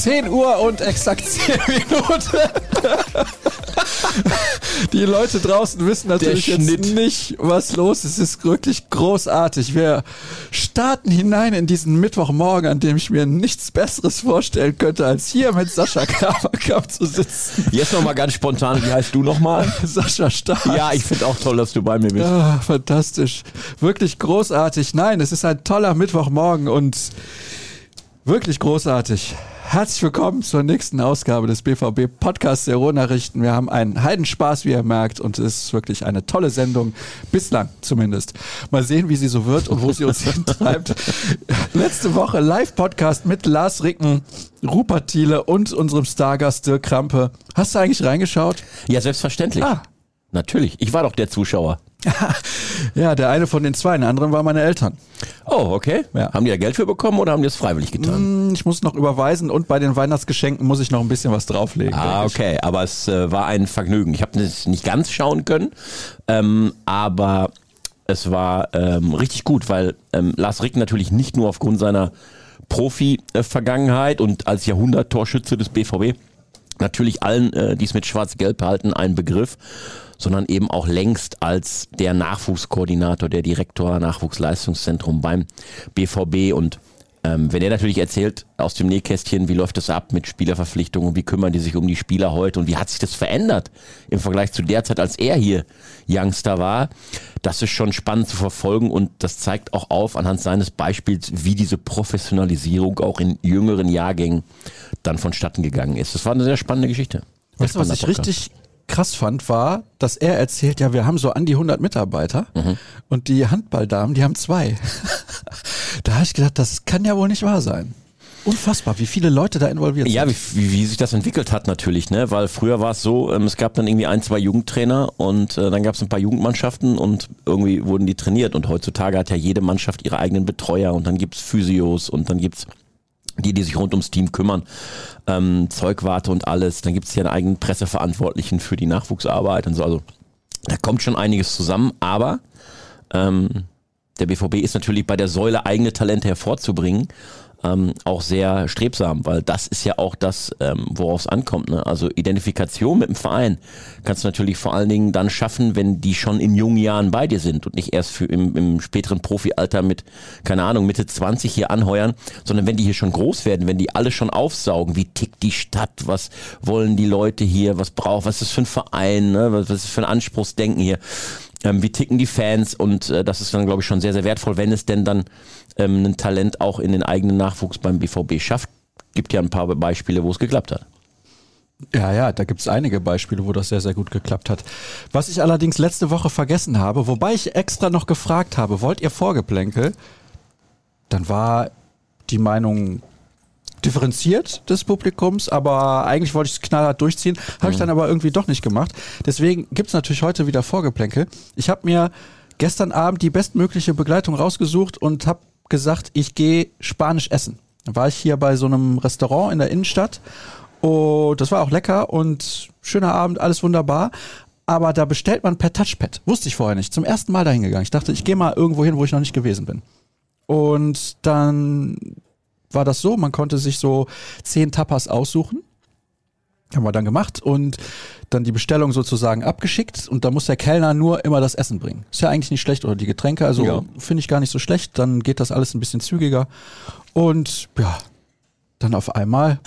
10 Uhr und exakt 10 Minuten. Die Leute draußen wissen natürlich jetzt nicht, was los ist. Es ist wirklich großartig. Wir starten hinein in diesen Mittwochmorgen, an dem ich mir nichts Besseres vorstellen könnte, als hier mit Sascha Kramerkamp zu sitzen. Jetzt nochmal ganz spontan, wie heißt du nochmal? Sascha Stark. Ja, ich finde auch toll, dass du bei mir bist. Ah, fantastisch. Wirklich großartig. Nein, es ist ein toller Mittwochmorgen und wirklich großartig. Herzlich willkommen zur nächsten Ausgabe des BVB Podcasts der Ruhrnachrichten. Wir haben einen Heidenspaß, wie ihr merkt, und es ist wirklich eine tolle Sendung, bislang zumindest. Mal sehen, wie sie so wird und wo sie uns hintreibt. Letzte Woche Live-Podcast mit Lars Ricken, Rupert Thiele und unserem Stargast Dirk Krampe. Hast du eigentlich reingeschaut? Ja, selbstverständlich. Ah. Natürlich. Ich war doch der Zuschauer. ja, der eine von den zwei, der andere waren meine Eltern. Oh, okay. Ja. Haben die da Geld für bekommen oder haben die es freiwillig getan? Mm, ich muss noch überweisen und bei den Weihnachtsgeschenken muss ich noch ein bisschen was drauflegen. Ah, okay. Aber es äh, war ein Vergnügen. Ich habe es nicht ganz schauen können, ähm, aber es war ähm, richtig gut, weil ähm, Lars Rick natürlich nicht nur aufgrund seiner Profi-Vergangenheit und als Jahrhundert-Torschütze des BVB natürlich allen, äh, die es mit Schwarz-Gelb halten, ein Begriff, sondern eben auch längst als der Nachwuchskoordinator, der Direktor Nachwuchsleistungszentrum beim BVB und ähm, wenn er natürlich erzählt aus dem Nähkästchen, wie läuft das ab mit Spielerverpflichtungen, wie kümmern die sich um die Spieler heute und wie hat sich das verändert im Vergleich zu der Zeit, als er hier Youngster war, das ist schon spannend zu verfolgen und das zeigt auch auf anhand seines Beispiels, wie diese Professionalisierung auch in jüngeren Jahrgängen dann vonstatten gegangen ist. Das war eine sehr spannende Geschichte. Weißt du, was ich richtig krass fand, war, dass er erzählt, ja, wir haben so an die 100 Mitarbeiter mhm. und die Handballdamen, die haben zwei. da habe ich gedacht, das kann ja wohl nicht wahr sein. Unfassbar, wie viele Leute da involviert sind. Ja, wie, wie, wie, sich das entwickelt hat natürlich, ne? Weil früher war es so, ähm, es gab dann irgendwie ein, zwei Jugendtrainer und äh, dann gab es ein paar Jugendmannschaften und irgendwie wurden die trainiert. Und heutzutage hat ja jede Mannschaft ihre eigenen Betreuer und dann gibt's Physios und dann gibt's die, die sich rund ums Team kümmern, ähm, Zeugwarte und alles. Dann gibt es hier einen eigenen Presseverantwortlichen für die Nachwuchsarbeit und so. Also da kommt schon einiges zusammen, aber ähm, der BVB ist natürlich bei der Säule eigene Talente hervorzubringen ähm, auch sehr strebsam, weil das ist ja auch das, ähm, worauf es ankommt. Ne? Also Identifikation mit dem Verein kannst du natürlich vor allen Dingen dann schaffen, wenn die schon in jungen Jahren bei dir sind und nicht erst für im, im späteren Profialter mit, keine Ahnung, Mitte 20 hier anheuern, sondern wenn die hier schon groß werden, wenn die alle schon aufsaugen, wie tickt die Stadt, was wollen die Leute hier, was braucht, was ist für ein Verein, ne? was, was ist für ein Anspruchsdenken hier ähm, wie ticken die Fans und äh, das ist dann, glaube ich, schon sehr, sehr wertvoll, wenn es denn dann ähm, ein Talent auch in den eigenen Nachwuchs beim BVB schafft. Gibt ja ein paar Beispiele, wo es geklappt hat. Ja, ja, da gibt es einige Beispiele, wo das sehr, sehr gut geklappt hat. Was ich allerdings letzte Woche vergessen habe, wobei ich extra noch gefragt habe, wollt ihr Vorgeplänkel? Dann war die Meinung differenziert des Publikums, aber eigentlich wollte ich es knallhart durchziehen, habe mhm. ich dann aber irgendwie doch nicht gemacht. Deswegen gibt es natürlich heute wieder Vorgeplänkel. Ich habe mir gestern Abend die bestmögliche Begleitung rausgesucht und habe gesagt, ich gehe Spanisch essen. Dann war ich hier bei so einem Restaurant in der Innenstadt und das war auch lecker und schöner Abend, alles wunderbar. Aber da bestellt man per Touchpad. Wusste ich vorher nicht. Zum ersten Mal dahin gegangen. Ich dachte, ich gehe mal irgendwo hin, wo ich noch nicht gewesen bin. Und dann war das so, man konnte sich so zehn Tapas aussuchen. Haben wir dann gemacht und dann die Bestellung sozusagen abgeschickt und da muss der Kellner nur immer das Essen bringen. Ist ja eigentlich nicht schlecht oder die Getränke, also ja. finde ich gar nicht so schlecht, dann geht das alles ein bisschen zügiger und ja, dann auf einmal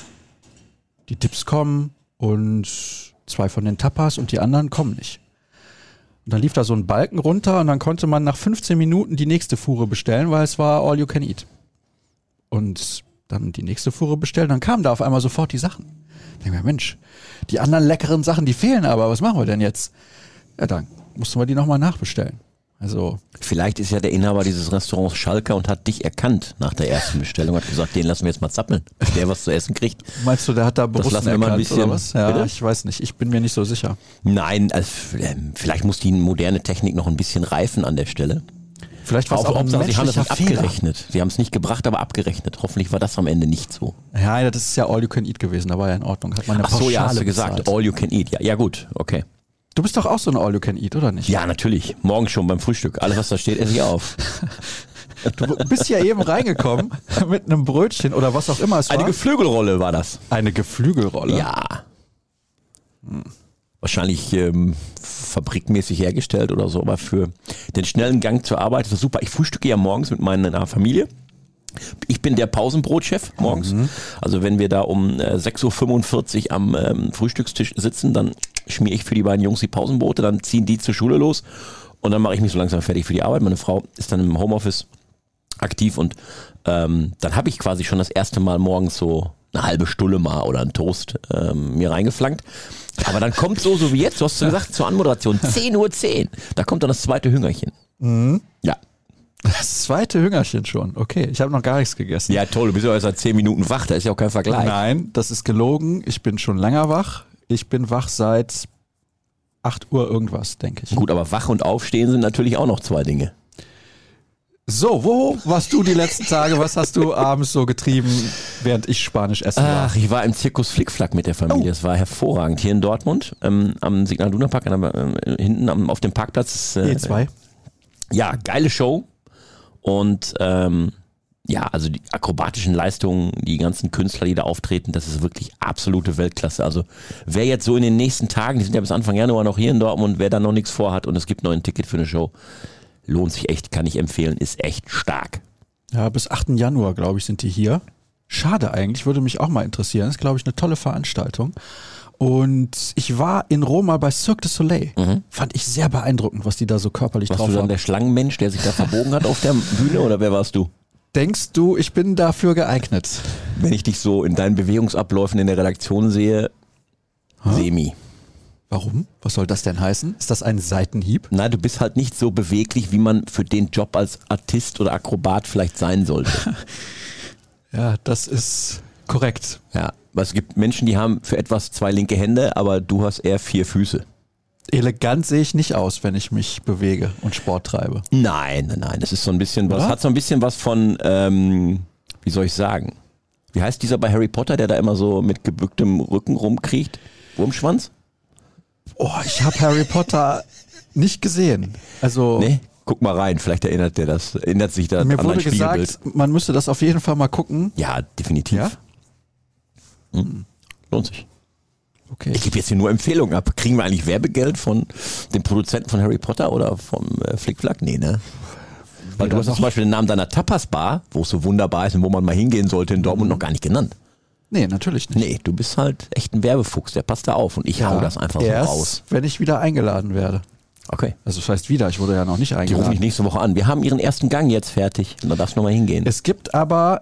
die Tipps kommen und zwei von den Tapas und die anderen kommen nicht. Und dann lief da so ein Balken runter und dann konnte man nach 15 Minuten die nächste Fuhre bestellen, weil es war all you can eat und dann die nächste Fuhre bestellen, dann kamen da auf einmal sofort die Sachen. Ich denke mir, Mensch, die anderen leckeren Sachen, die fehlen aber, was machen wir denn jetzt? Ja, dann mussten wir die nochmal nachbestellen. Also. Vielleicht ist ja der Inhaber dieses Restaurants Schalker und hat dich erkannt nach der ersten Bestellung, hat gesagt, den lassen wir jetzt mal zappeln, der was zu essen kriegt. Meinst du, der hat da bewusst das lassen wir mal ein bisschen, oder was? Ja, bitte? ich weiß nicht, ich bin mir nicht so sicher. Nein, also, ähm, vielleicht muss die moderne Technik noch ein bisschen reifen an der Stelle. Vielleicht war es auch, ein Sie haben es nicht abgerechnet. Sie haben es nicht gebracht, aber abgerechnet. Hoffentlich war das am Ende nicht so. Ja, das ist ja All You Can Eat gewesen. Da war ja in Ordnung. Hat man eine Ach so, ja, hast du gesagt. Bezahlt. All You Can Eat. Ja, ja gut, okay. Du bist doch auch so ein All You Can Eat, oder nicht? Ja, natürlich. Morgen schon beim Frühstück. Alles, was da steht, esse ich auf. Du bist ja eben reingekommen mit einem Brötchen oder was auch immer es war. Eine Geflügelrolle war das. Eine Geflügelrolle. Ja. Wahrscheinlich ähm, fabrikmäßig hergestellt oder so, aber für den schnellen Gang zur Arbeit ist das super. Ich frühstücke ja morgens mit meiner Familie. Ich bin der Pausenbrotchef morgens. Also wenn wir da um äh, 6.45 Uhr am ähm, Frühstückstisch sitzen, dann schmiere ich für die beiden Jungs die Pausenbrote, dann ziehen die zur Schule los und dann mache ich mich so langsam fertig für die Arbeit. Meine Frau ist dann im Homeoffice aktiv und ähm, dann habe ich quasi schon das erste Mal morgens so eine halbe Stulle mal oder einen Toast ähm, mir reingeflankt. Aber dann kommt so, so wie jetzt, du hast ja gesagt, zur Anmoderation, 10.10 Uhr, 10. da kommt dann das zweite Hüngerchen. Ja. Das zweite Hüngerchen schon. Okay, ich habe noch gar nichts gegessen. Ja, toll, du bist ja erst seit 10 Minuten wach, da ist ja auch kein Vergleich. Nein, das ist gelogen. Ich bin schon länger wach. Ich bin wach seit 8 Uhr irgendwas, denke ich. Gut, aber wach und aufstehen sind natürlich auch noch zwei Dinge. So, wo warst du die letzten Tage? Was hast du abends so getrieben, während ich Spanisch essen war? Ach, ich war im Zirkus Flickflack mit der Familie. Es war hervorragend. Hier in Dortmund, ähm, am Signal Duna Park, an äh, hinten am, auf dem Parkplatz. Äh, E2. Ja, geile Show. Und ähm, ja, also die akrobatischen Leistungen, die ganzen Künstler, die da auftreten, das ist wirklich absolute Weltklasse. Also wer jetzt so in den nächsten Tagen, die sind ja bis Anfang Januar noch hier in Dortmund, wer da noch nichts vorhat und es gibt noch ein Ticket für eine Show, lohnt sich echt, kann ich empfehlen, ist echt stark. Ja, bis 8. Januar, glaube ich, sind die hier. Schade eigentlich, würde mich auch mal interessieren. Das ist, glaube ich, eine tolle Veranstaltung. Und ich war in Roma bei Cirque du Soleil. Fand ich sehr beeindruckend, was die da so körperlich Warst drauf du dann haben. der Schlangenmensch, der sich da verbogen hat auf der Bühne oder wer warst du? Denkst du, ich bin dafür geeignet? Wenn ich dich so in deinen Bewegungsabläufen in der Redaktion sehe, semi. Warum? Was soll das denn heißen? Ist das ein Seitenhieb? Na, du bist halt nicht so beweglich, wie man für den Job als Artist oder Akrobat vielleicht sein sollte. Ja, das ist korrekt. ja, weil es gibt Menschen, die haben für etwas zwei linke Hände, aber du hast eher vier Füße. Elegant sehe ich nicht aus, wenn ich mich bewege und Sport treibe. Nein, nein, nein, das ist so ein bisschen was, Oder? hat so ein bisschen was von, ähm, wie soll ich sagen? Wie heißt dieser bei Harry Potter, der da immer so mit gebücktem Rücken rumkriecht? Wurmschwanz? Oh, ich habe Harry Potter nicht gesehen. Also Nee? Guck mal rein, vielleicht erinnert der das, erinnert sich da mir an wurde gesagt, man müsste das auf jeden Fall mal gucken. Ja, definitiv. Ja? Hm. Lohnt sich. Okay. Ich gebe jetzt hier nur Empfehlungen ab. Kriegen wir eigentlich Werbegeld von dem Produzenten von Harry Potter oder vom äh, Flickflack? Nee, ne? Weil du hast zum Beispiel den Namen deiner Tapas-Bar, wo es so wunderbar ist und wo man mal hingehen sollte, in Dortmund noch gar nicht genannt. Nee, natürlich nicht. Nee, du bist halt echt ein Werbefuchs, der passt da auf und ich hau das einfach so Erst, raus. wenn ich wieder eingeladen werde. Okay. Also das heißt wieder, ich wurde ja noch nicht Die rufen eingeladen. mich nächste Woche an. Wir haben ihren ersten Gang jetzt fertig. Und da darfst du nochmal hingehen. Es gibt aber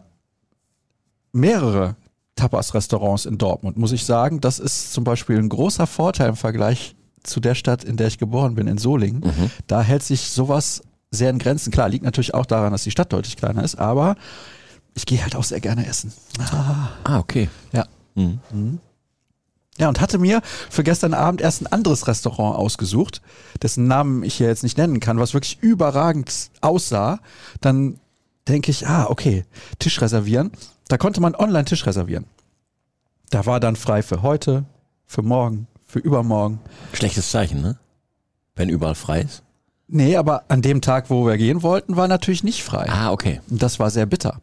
mehrere Tapas-Restaurants in Dortmund, muss ich sagen. Das ist zum Beispiel ein großer Vorteil im Vergleich zu der Stadt, in der ich geboren bin, in Solingen. Mhm. Da hält sich sowas sehr in Grenzen. Klar, liegt natürlich auch daran, dass die Stadt deutlich kleiner ist, aber ich gehe halt auch sehr gerne essen. ah, okay. Ja. Mhm. Ja, und hatte mir für gestern Abend erst ein anderes Restaurant ausgesucht, dessen Namen ich hier jetzt nicht nennen kann, was wirklich überragend aussah. Dann denke ich, ah, okay, Tisch reservieren. Da konnte man online Tisch reservieren. Da war dann frei für heute, für morgen, für übermorgen. Schlechtes Zeichen, ne? Wenn überall frei ist. Nee, aber an dem Tag, wo wir gehen wollten, war natürlich nicht frei. Ah, okay. Und das war sehr bitter,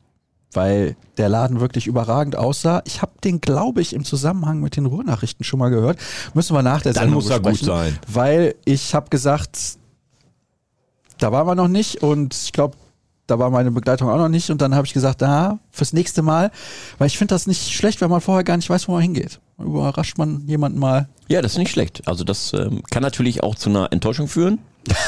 weil der Laden wirklich überragend aussah. Ich habe den, glaube ich, im Zusammenhang mit den Ruhrnachrichten schon mal gehört. Müssen wir nach der Dann Sendung muss er gut sein. Weil ich habe gesagt, da waren wir noch nicht und ich glaube, da war meine Begleitung auch noch nicht und dann habe ich gesagt, ah, fürs nächste Mal, weil ich finde das nicht schlecht, wenn man vorher gar nicht weiß, wo man hingeht. Überrascht man jemanden mal. Ja, das ist nicht schlecht. Also das ähm, kann natürlich auch zu einer Enttäuschung führen.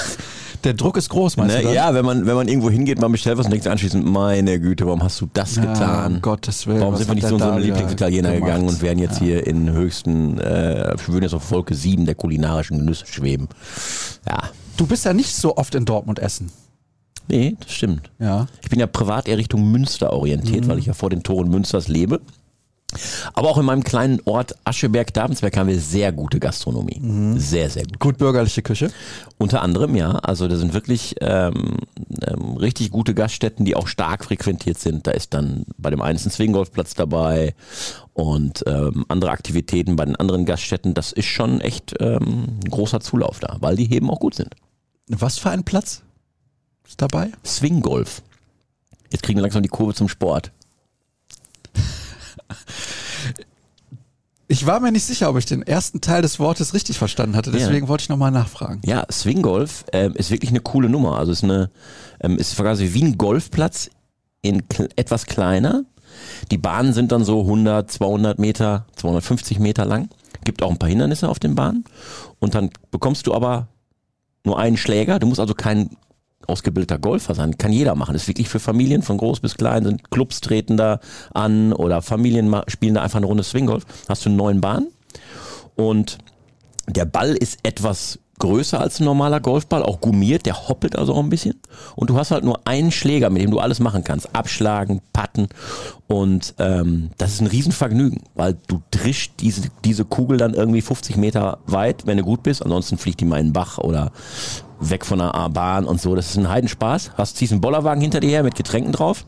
Der Druck ist groß, meinst Ne? du das? Ja, wenn man, wenn man irgendwo hingeht, man bestellt was und denkt anschließend, meine Güte, warum hast du das Ja, getan? um Gottes Willen. Warum sind wir nicht zu unserem Lieblingsitaliener gegangen und werden jetzt hier in höchsten, äh, wir würden jetzt auf Wolke 7 der kulinarischen Genüsse schweben. Ja. Du bist ja nicht so oft in Dortmund essen. Nee, das stimmt. Ja. Ich bin ja privat eher Richtung Münster orientiert, weil ich ja vor den Toren Münsters lebe. Aber auch in meinem kleinen Ort Ascheberg-Davensberg haben wir sehr gute Gastronomie. Sehr, sehr gut. Gut bürgerliche Küche. Unter anderem, ja. Also da sind wirklich ähm, ähm, richtig gute Gaststätten, die auch stark frequentiert sind. Da ist dann bei dem einen ein Swinggolfplatz dabei und ähm, andere Aktivitäten bei den anderen Gaststätten. Das ist schon echt ähm, ein großer Zulauf da, weil die Heben auch gut sind. Was für ein Platz ist dabei? Swinggolf. Jetzt kriegen wir langsam die Kurve zum Sport. Ich war mir nicht sicher, ob ich den ersten Teil des Wortes richtig verstanden hatte, deswegen ja. wollte ich nochmal nachfragen. Ja, Swinggolf äh, ist wirklich eine coole Nummer. Also ist eine, ähm, ist quasi wie ein Golfplatz in etwas kleiner. Die Bahnen sind dann so 100, 200 Meter, 250 Meter lang. Gibt auch ein paar Hindernisse auf den Bahnen. Und dann bekommst du aber nur einen Schläger. Du musst also keinen ausgebildeter Golfer sein. Kann jeder machen. Ist wirklich für Familien von groß bis klein. Sind Clubs treten da an oder Familien spielen da einfach eine Runde Swinggolf. Hast du einen neuen Bahn und der Ball ist etwas größer als ein normaler Golfball, auch gummiert, der hoppelt also auch ein bisschen. Und du hast halt nur einen Schläger, mit dem du alles machen kannst. Abschlagen, patten. Und ähm, das ist ein Riesenvergnügen, weil du drischst diese, diese Kugel dann irgendwie 50 Meter weit, wenn du gut bist. Ansonsten fliegt die mal in den Bach oder weg von der Bahn und so. Das ist ein Heidenspaß. Hast, ziehst einen Bollerwagen hinter dir her mit Getränken drauf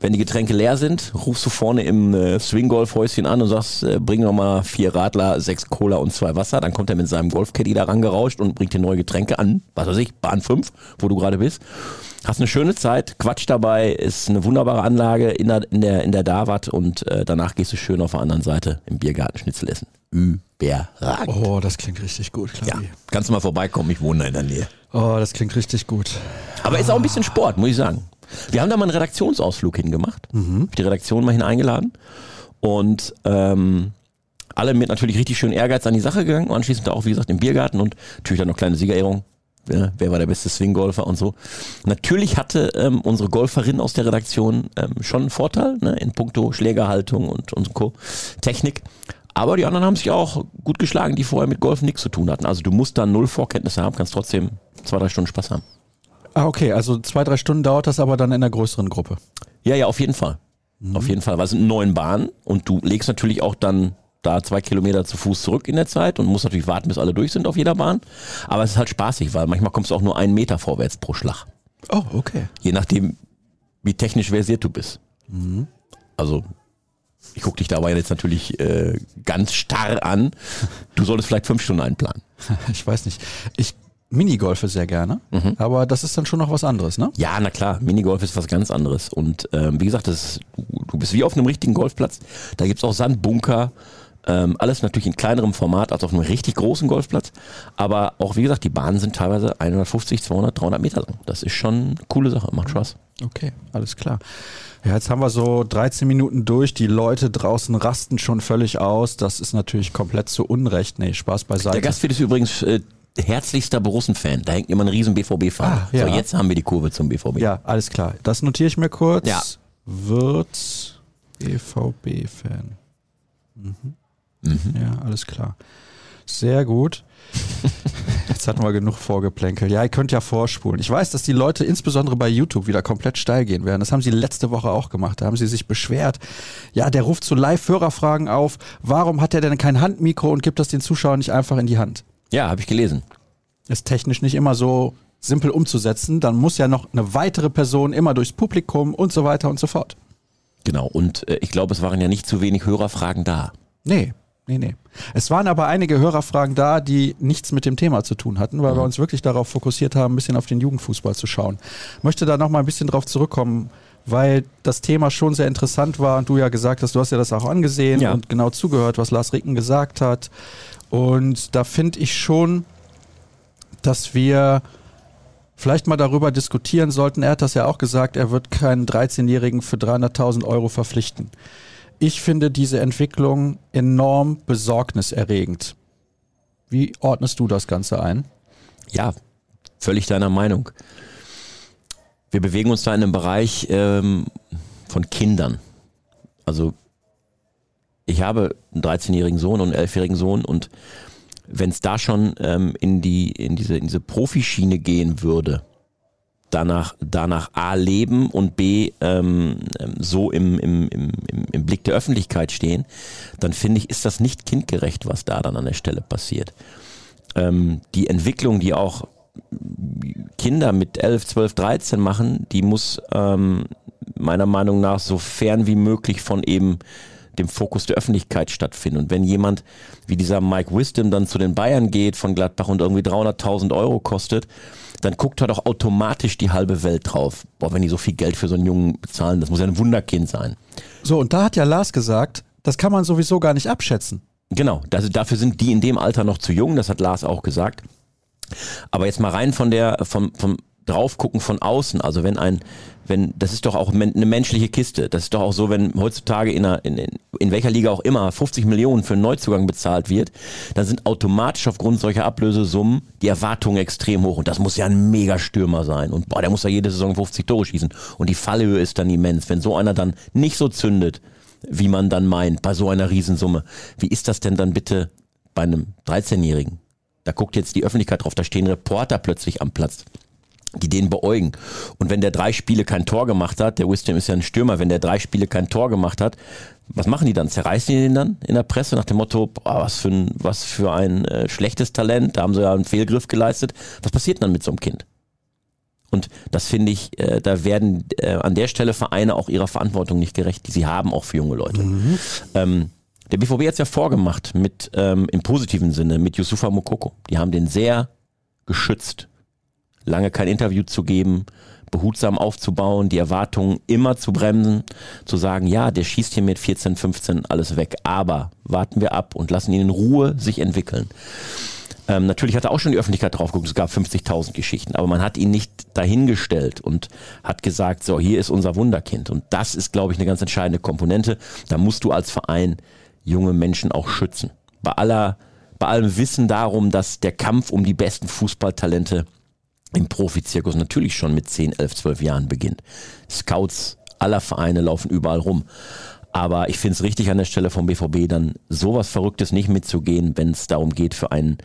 wenn die Getränke leer sind, rufst du vorne im äh, Swing-Golf-Häuschen an und sagst, äh, bring noch mal vier Radler, sechs Cola und zwei Wasser. Dann kommt er mit seinem Golfcaddy da rangerauscht und bringt dir neue Getränke an, was weiß ich, Bahn 5, wo du gerade bist. Hast eine schöne Zeit, Quatsch dabei, ist eine wunderbare Anlage in der, in der, in der Davat und äh, danach gehst du schön auf der anderen Seite im Biergarten Schnitzel essen. Überragend. Oh, das klingt richtig gut, Klavi. Ja, kannst du mal vorbeikommen, ich wohne in der Nähe. Oh, das klingt richtig gut. Aber ist auch ein bisschen Sport, muss ich sagen. Wir haben da mal einen Redaktionsausflug hingemacht. Mhm. Die Redaktion mal hin eingeladen. Und ähm, alle mit natürlich richtig schön Ehrgeiz an die Sache gegangen. Und anschließend auch, wie gesagt, im Biergarten und natürlich dann noch kleine Siegerehrung. Ja, wer war der beste Swing-Golfer und so. Natürlich hatte ähm, unsere Golferin aus der Redaktion ähm, schon einen Vorteil ne, in puncto Schlägerhaltung und, und Co. Technik. Aber die anderen haben sich auch gut geschlagen, die vorher mit Golfen nichts zu tun hatten. Also du musst da null Vorkenntnisse haben, kannst trotzdem zwei, drei Stunden Spaß haben. Ah, okay, also zwei, drei Stunden dauert das aber dann in einer größeren Gruppe. Ja, ja, auf jeden Fall. Mhm. Auf jeden Fall, weil es sind neun Bahnen und du legst natürlich auch dann da zwei Kilometer zu Fuß zurück in der Zeit und musst natürlich warten, bis alle durch sind auf jeder Bahn. Aber es ist halt spaßig, weil manchmal kommst du auch nur einen Meter vorwärts pro Schlag. Oh, okay. Je nachdem, wie technisch versiert du bist. Mhm. Also, ich gucke dich dabei jetzt natürlich äh, ganz starr an. Du solltest vielleicht fünf Stunden einplanen. Ich weiß nicht. Ich Minigolfe sehr gerne, mhm. aber das ist dann schon noch was anderes, ne? Ja, na klar, Minigolf ist was ganz anderes. Und ähm, wie gesagt, das du bist wie auf einem richtigen Golfplatz. Da gibt's auch Sandbunker, ähm, alles natürlich in kleinerem Format als auf einem richtig großen Golfplatz. Aber auch, wie gesagt, die Bahnen sind teilweise 150, 200, 300 Meter lang. Das ist schon eine coole Sache, macht Spaß. Okay, alles klar. Ja, jetzt haben wir so 13 Minuten durch. Die Leute draußen rasten schon völlig aus. Das ist natürlich komplett zu Unrecht. Nee, Spaß beiseite. Der Gastwirt ist übrigens äh, herzlichster Borussen-Fan. Da hängt immer ein riesen BVB-Fahne. Ah, ja. So, jetzt haben wir die Kurve zum BVB. Ja, alles klar. Das notiere ich mir kurz. Ja. Wird BVB-Fan. Mhm. Mhm. Ja, alles klar. Sehr gut. Jetzt hatten wir genug Vorgeplänkel. Ja, ihr könnt ja vorspulen. Ich weiß, dass die Leute insbesondere bei YouTube wieder komplett steil gehen werden. Das haben sie letzte Woche auch gemacht. Da haben sie sich beschwert. Ja, der ruft zu Live-Hörerfragen auf. Warum hat er denn kein Handmikro und gibt das den Zuschauern nicht einfach in die Hand? Ja, habe ich gelesen. Ist technisch nicht immer so simpel umzusetzen. Dann muss ja noch eine weitere Person immer durchs Publikum und so weiter und so fort. Genau, und äh, ich glaube, es waren ja nicht zu wenig Hörerfragen da. Nee, nee, nee. Es waren aber einige Hörerfragen da, die nichts mit dem Thema zu tun hatten, weil mhm. wir uns wirklich darauf fokussiert haben, ein bisschen auf den Jugendfußball zu schauen. Ich möchte da nochmal ein bisschen drauf zurückkommen, weil das Thema schon sehr interessant war und du ja gesagt hast, du hast ja das auch angesehen ja. und genau zugehört, was Lars Ricken gesagt hat. Und da finde ich schon, dass wir vielleicht mal darüber diskutieren sollten. Er hat das ja auch gesagt, er wird keinen 13-Jährigen für 300.000 Euro verpflichten. Ich finde diese Entwicklung enorm besorgniserregend. Wie ordnest du das Ganze ein? Ja, völlig deiner Meinung. Wir bewegen uns da in einem Bereich ähm, von Kindern. Also ich habe einen 13-jährigen Sohn und einen 11-jährigen Sohn und wenn es da schon ähm, in, die, in diese, in diese Profischiene gehen würde, danach, danach A leben und B ähm, ähm, so im, im, im, im Blick der Öffentlichkeit stehen, dann finde ich, ist das nicht kindgerecht, was da dann an der Stelle passiert. Ähm, die Entwicklung, die auch Kinder mit 11, 12, 13 machen, die muss ähm, meiner Meinung nach so fern wie möglich von eben dem Fokus der Öffentlichkeit stattfinden. Und wenn jemand wie dieser Mike Wisdom dann zu den Bayern geht von Gladbach und irgendwie 300.000 Euro kostet, dann guckt er doch automatisch die halbe Welt drauf. Boah, wenn die so viel Geld für so einen Jungen bezahlen, das muss ja ein Wunderkind sein. So, und da hat ja Lars gesagt, das kann man sowieso gar nicht abschätzen. Genau, das, dafür sind die in dem Alter noch zu jung, das hat Lars auch gesagt. Aber jetzt mal rein von der, vom, vom draufgucken von außen. Also wenn ein, wenn, das ist doch auch eine menschliche Kiste. Das ist doch auch so, wenn heutzutage in, einer, in, in welcher Liga auch immer 50 Millionen für einen Neuzugang bezahlt wird, dann sind automatisch aufgrund solcher Ablösesummen die Erwartungen extrem hoch. Und das muss ja ein Megastürmer sein. Und boah, der muss ja jede Saison 50 Tore schießen. Und die Fallhöhe ist dann immens. Wenn so einer dann nicht so zündet, wie man dann meint, bei so einer Riesensumme, wie ist das denn dann bitte bei einem 13-Jährigen? Da guckt jetzt die Öffentlichkeit drauf, da stehen Reporter plötzlich am Platz die den beäugen. Und wenn der drei Spiele kein Tor gemacht hat, der Wisdom ist ja ein Stürmer, wenn der drei Spiele kein Tor gemacht hat, was machen die dann? Zerreißen die den dann in der Presse nach dem Motto, boah, was für ein, was für ein äh, schlechtes Talent, da haben sie ja einen Fehlgriff geleistet. Was passiert dann mit so einem Kind? Und das finde ich, äh, da werden äh, an der Stelle Vereine auch ihrer Verantwortung nicht gerecht, die sie haben, auch für junge Leute. Mhm. Ähm, der BVB hat es ja vorgemacht mit, ähm, im positiven Sinne, mit Yusufa Mokoko. Die haben den sehr geschützt lange kein Interview zu geben, behutsam aufzubauen, die Erwartungen immer zu bremsen, zu sagen, ja, der schießt hier mit 14, 15 alles weg, aber warten wir ab und lassen ihn in Ruhe sich entwickeln. Ähm, natürlich hat er auch schon die Öffentlichkeit drauf geguckt, es gab 50.000 Geschichten, aber man hat ihn nicht dahingestellt und hat gesagt, so, hier ist unser Wunderkind. Und das ist, glaube ich, eine ganz entscheidende Komponente. Da musst du als Verein junge Menschen auch schützen. Bei aller, bei allem Wissen darum, dass der Kampf um die besten Fußballtalente im Profizirkus natürlich schon mit 10, 11, 12 Jahren beginnt. Scouts aller Vereine laufen überall rum. Aber ich finde es richtig an der Stelle vom BVB dann sowas Verrücktes nicht mitzugehen, wenn es darum geht für einen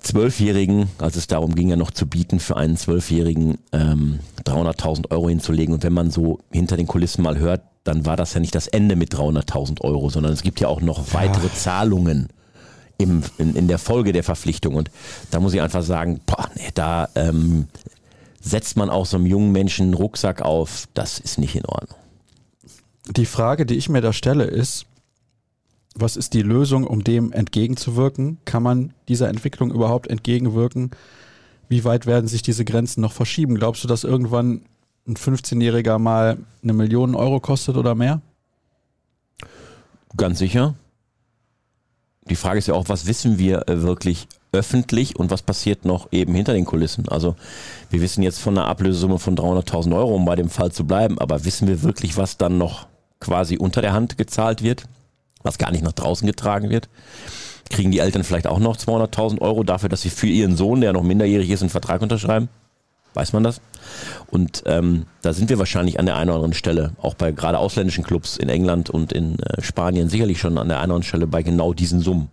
Zwölfjährigen, als es darum ging ja noch zu bieten, für einen Zwölfjährigen ähm, 300.000 Euro hinzulegen. Und wenn man so hinter den Kulissen mal hört, dann war das ja nicht das Ende mit 300.000 Euro, sondern es gibt ja auch noch weitere Zahlungen im, in, in der Folge der Verpflichtung. Und da muss ich einfach sagen, boah, nee, da ähm, setzt man auch so einem jungen Menschen einen Rucksack auf, das ist nicht in Ordnung. Die Frage, die ich mir da stelle, ist, was ist die Lösung, um dem entgegenzuwirken? Kann man dieser Entwicklung überhaupt entgegenwirken? Wie weit werden sich diese Grenzen noch verschieben? Glaubst du, dass irgendwann ein 15-Jähriger mal eine Million Euro kostet oder mehr? Ganz sicher die Frage ist ja auch, was wissen wir äh, wirklich öffentlich und was passiert noch eben hinter den Kulissen? Also wir wissen jetzt von einer Ablösesumme von 300.000 Euro, um bei dem Fall zu bleiben, aber wissen wir wirklich, was dann noch quasi unter der Hand gezahlt wird, was gar nicht nach draußen getragen wird? Kriegen die Eltern vielleicht auch noch 200.000 Euro dafür, dass sie für ihren Sohn, der noch minderjährig ist, einen Vertrag unterschreiben? Weiß man das? Und ähm, da sind wir wahrscheinlich an der einen oder anderen Stelle, auch bei gerade ausländischen Clubs in England und in äh, Spanien, sicherlich schon an der einen oder anderen Stelle bei genau diesen Summen.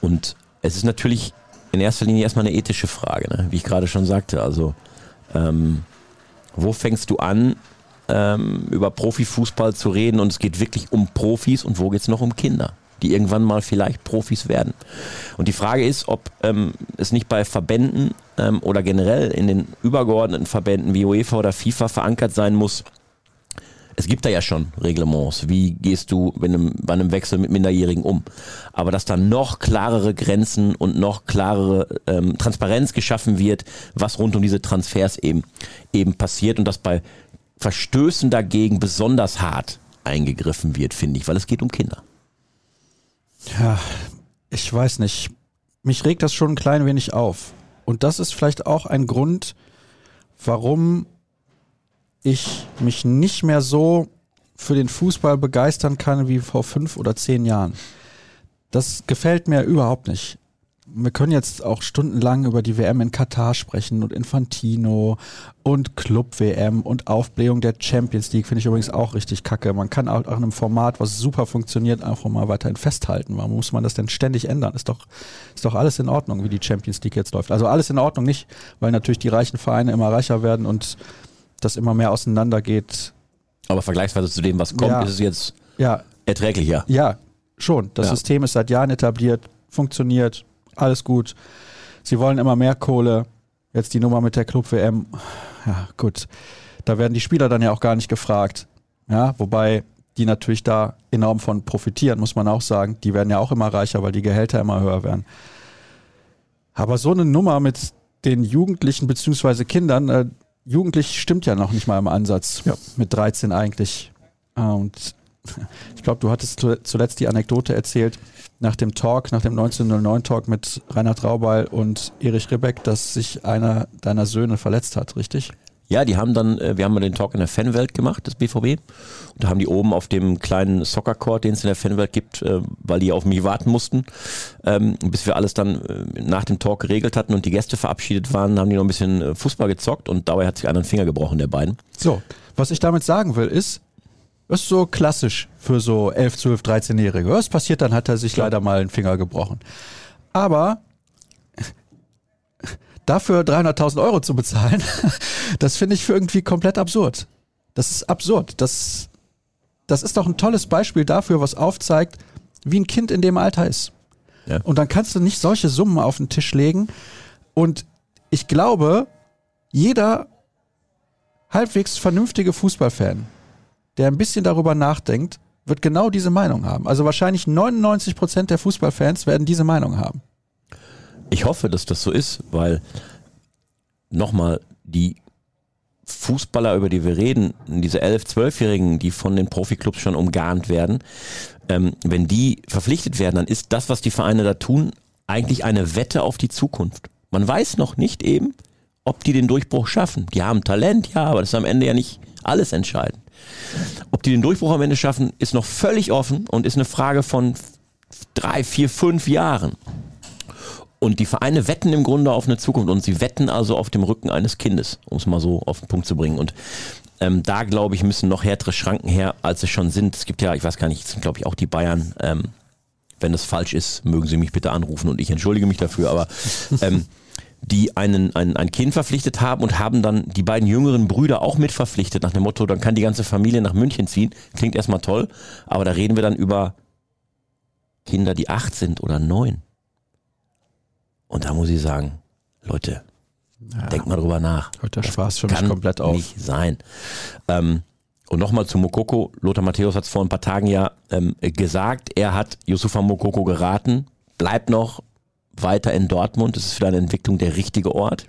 Und es ist natürlich in erster Linie erstmal eine ethische Frage, ne? wie ich gerade schon sagte. Also, ähm, wo fängst du an, ähm, über Profifußball zu reden und es geht wirklich um Profis und wo geht es noch um Kinder? Die irgendwann mal vielleicht Profis werden. Und die Frage ist, ob ähm, es nicht bei Verbänden ähm, oder generell in den übergeordneten Verbänden wie UEFA oder FIFA verankert sein muss, es gibt da ja schon Reglements. Wie gehst du bei einem, bei einem Wechsel mit Minderjährigen um? Aber dass da noch klarere Grenzen und noch klarere ähm, Transparenz geschaffen wird, was rund um diese Transfers eben, eben passiert und dass bei Verstößen dagegen besonders hart eingegriffen wird, finde ich, weil es geht um Kinder. Ja, ich weiß nicht. Mich regt das schon ein klein wenig auf. Und das ist vielleicht auch ein Grund, warum ich mich nicht mehr so für den Fußball begeistern kann wie vor fünf oder zehn Jahren. Das gefällt mir überhaupt nicht wir können jetzt auch stundenlang über die WM in Katar sprechen und Infantino und Club-WM und Aufblähung der Champions League finde ich übrigens auch richtig kacke. Man kann auch an einem Format, was super funktioniert, einfach mal weiterhin festhalten. Warum muss man das denn ständig ändern? Ist doch, ist doch alles in Ordnung, wie die Champions League jetzt läuft. Also alles in Ordnung nicht, weil natürlich die reichen Vereine immer reicher werden und das immer mehr auseinandergeht. Aber vergleichsweise zu dem, was kommt, ja. ist es jetzt ja. erträglicher. Ja, schon. Das ja. System ist seit Jahren etabliert, funktioniert, alles gut. Sie wollen immer mehr Kohle. Jetzt die Nummer mit der Club-WM. Ja, gut. Da werden die Spieler dann ja auch gar nicht gefragt. Ja, wobei die natürlich da enorm von profitieren, muss man auch sagen. Die werden ja auch immer reicher, weil die Gehälter immer höher werden. Aber so eine Nummer mit den Jugendlichen beziehungsweise Kindern, äh, jugendlich stimmt ja noch nicht mal im Ansatz. Ja. Mit 13 eigentlich. Und ich glaube, du hattest zuletzt die Anekdote erzählt nach dem Talk, nach dem 1909 Talk mit Reinhard Raubal und Erich Rebeck, dass sich einer deiner Söhne verletzt hat, richtig? Ja, die haben dann, äh, wir haben den Talk in der Fanwelt gemacht, das BVB. Und da haben die oben auf dem kleinen Soccer-Court, den es in der Fanwelt gibt, äh, weil die auf mich warten mussten, ähm, bis wir alles dann äh, nach dem Talk geregelt hatten und die Gäste verabschiedet waren, haben die noch ein bisschen Fußball gezockt und dabei hat sich einer den Finger gebrochen, der beiden. So, was ich damit sagen will, ist, das ist so klassisch für so 11, 12, 13-Jährige. Was passiert, dann hat er sich leider mal einen Finger gebrochen. Aber dafür 300.000 Euro zu bezahlen, das finde ich für irgendwie komplett absurd. Das ist absurd. Das, das ist doch ein tolles Beispiel dafür, was aufzeigt, wie ein Kind in dem Alter ist. Ja. Und dann kannst du nicht solche Summen auf den Tisch legen. Und ich glaube, jeder halbwegs vernünftige Fußballfan, der ein bisschen darüber nachdenkt, wird genau diese Meinung haben. Also wahrscheinlich 99 Prozent der Fußballfans werden diese Meinung haben. Ich hoffe, dass das so ist, weil nochmal die Fußballer, über die wir reden, diese 11-, 12-Jährigen, die von den Profiklubs schon umgarnt werden, ähm, wenn die verpflichtet werden, dann ist das, was die Vereine da tun, eigentlich eine Wette auf die Zukunft. Man weiß noch nicht eben, ob die den Durchbruch schaffen. Die haben Talent, ja, aber das ist am Ende ja nicht alles entscheidend. Ob die den Durchbruch am Ende schaffen, ist noch völlig offen und ist eine Frage von drei, vier, fünf Jahren. Und die Vereine wetten im Grunde auf eine Zukunft und sie wetten also auf dem Rücken eines Kindes, um es mal so auf den Punkt zu bringen. Und ähm, da glaube ich, müssen noch härtere Schranken her, als es schon sind. Es gibt ja, ich weiß gar nicht, glaube ich auch die Bayern. Ähm, wenn das falsch ist, mögen Sie mich bitte anrufen und ich entschuldige mich dafür. Aber ähm, die einen, ein, ein Kind verpflichtet haben und haben dann die beiden jüngeren Brüder auch mit verpflichtet nach dem Motto, dann kann die ganze Familie nach München ziehen. Klingt erstmal toll, aber da reden wir dann über Kinder, die acht sind oder neun. Und da muss ich sagen, Leute, ja. denkt mal drüber nach. Hört der Spaß für mich komplett auf. Nicht sein. Ähm, und nochmal zu Mokoko. Lothar Matthäus hat es vor ein paar Tagen ja ähm, gesagt. Er hat Yusufa Mokoko geraten. Bleibt noch weiter in Dortmund. Das ist für deine Entwicklung der richtige Ort.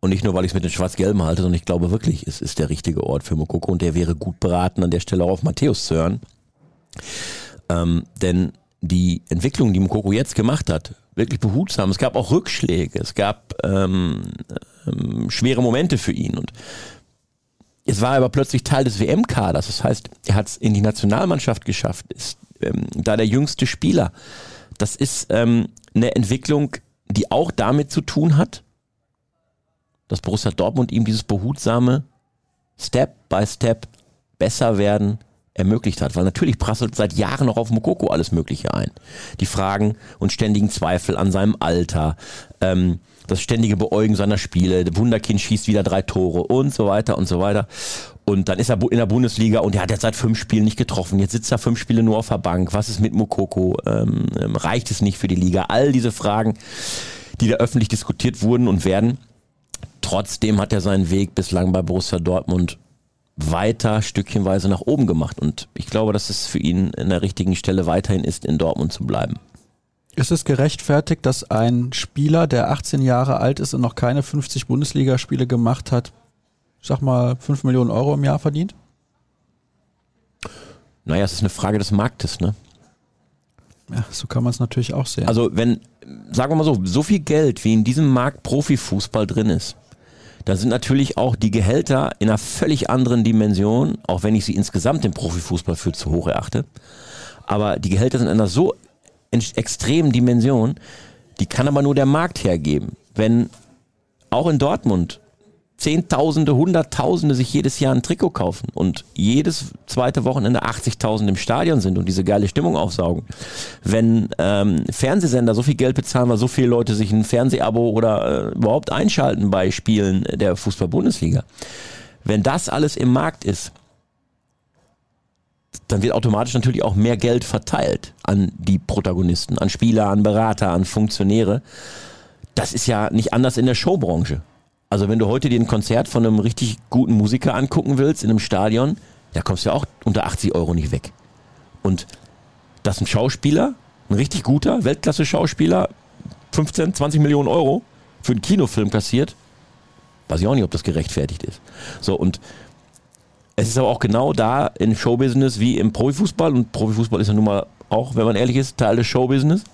Und nicht nur, weil ich es mit den Schwarz-Gelben halte, sondern ich glaube wirklich, es ist der richtige Ort für Mokoko und der wäre gut beraten, an der Stelle auch auf Matthäus zu hören. Ähm, denn die Entwicklung, die Mukoko jetzt gemacht hat, wirklich behutsam. Es gab auch Rückschläge, es gab ähm, ähm, schwere Momente für ihn und jetzt war er aber plötzlich Teil des WM-Kaders. Das heißt, er hat es in die Nationalmannschaft geschafft, ist ähm, da der jüngste Spieler. Das ist ähm, eine Entwicklung, die auch damit zu tun hat, dass Borussia Dortmund ihm dieses behutsame Step by Step besser werden ermöglicht hat. Weil natürlich prasselt seit Jahren noch auf Mokoko alles Mögliche ein. Die Fragen und ständigen Zweifel an seinem Alter, ähm, das ständige Beäugen seiner Spiele, der Wunderkind schießt wieder drei Tore und so weiter und so weiter. Und dann ist er in der Bundesliga und er hat jetzt seit fünf Spielen nicht getroffen. Jetzt sitzt er fünf Spiele nur auf der Bank. Was ist mit Mokoko? Ähm, ähm reicht es nicht für die Liga? All diese Fragen, die da öffentlich diskutiert wurden und werden. Trotzdem hat er seinen Weg bislang bei Borussia Dortmund weiter stückchenweise nach oben gemacht. Und ich glaube, dass es für ihn in der richtigen Stelle weiterhin ist, in Dortmund zu bleiben. Ist es gerechtfertigt, dass ein Spieler, der 18 Jahre alt ist und noch keine 50 Bundesligaspiele gemacht hat, sag mal 5 Millionen Euro im Jahr verdient? Naja, es ist eine Frage des Marktes, ne? Ja, so kann man es natürlich auch sehen. Also wenn, sagen wir mal so, so viel Geld wie in diesem Markt Profifußball drin ist, dann sind natürlich auch die Gehälter in einer völlig anderen Dimension, auch wenn ich sie insgesamt im Profifußball für zu hoch erachte. Aber die Gehälter sind in einer so extremen Dimension, die kann aber nur der Markt hergeben. Wenn auch in Dortmund Zehntausende, Hunderttausende sich jedes Jahr ein Trikot kaufen und jedes zweite Wochenende 80.000 im Stadion sind und diese geile Stimmung aufsaugen. Wenn ähm, Fernsehsender so viel Geld bezahlen, weil so viele Leute sich ein Fernsehabo oder äh, überhaupt einschalten bei Spielen der Fußball-Bundesliga. Wenn das alles im Markt ist, dann wird automatisch natürlich auch mehr Geld verteilt an die Protagonisten, an Spieler, an Berater, an Funktionäre. Das ist ja nicht anders in der Showbranche. Also wenn du heute dir ein Konzert von einem richtig guten Musiker angucken willst in einem Stadion, da kommst du ja auch unter 80 Euro nicht weg. Und dass ein Schauspieler, ein richtig guter Weltklasse-Schauspieler, 15, 20 Millionen Euro für einen Kinofilm kassiert, weiß ich auch nicht, ob das gerechtfertigt ist. So, und es ist aber auch genau da im Showbusiness wie im Profifußball, und Profifußball ist ja nun mal auch, wenn man ehrlich ist, Teil des Showbusiness,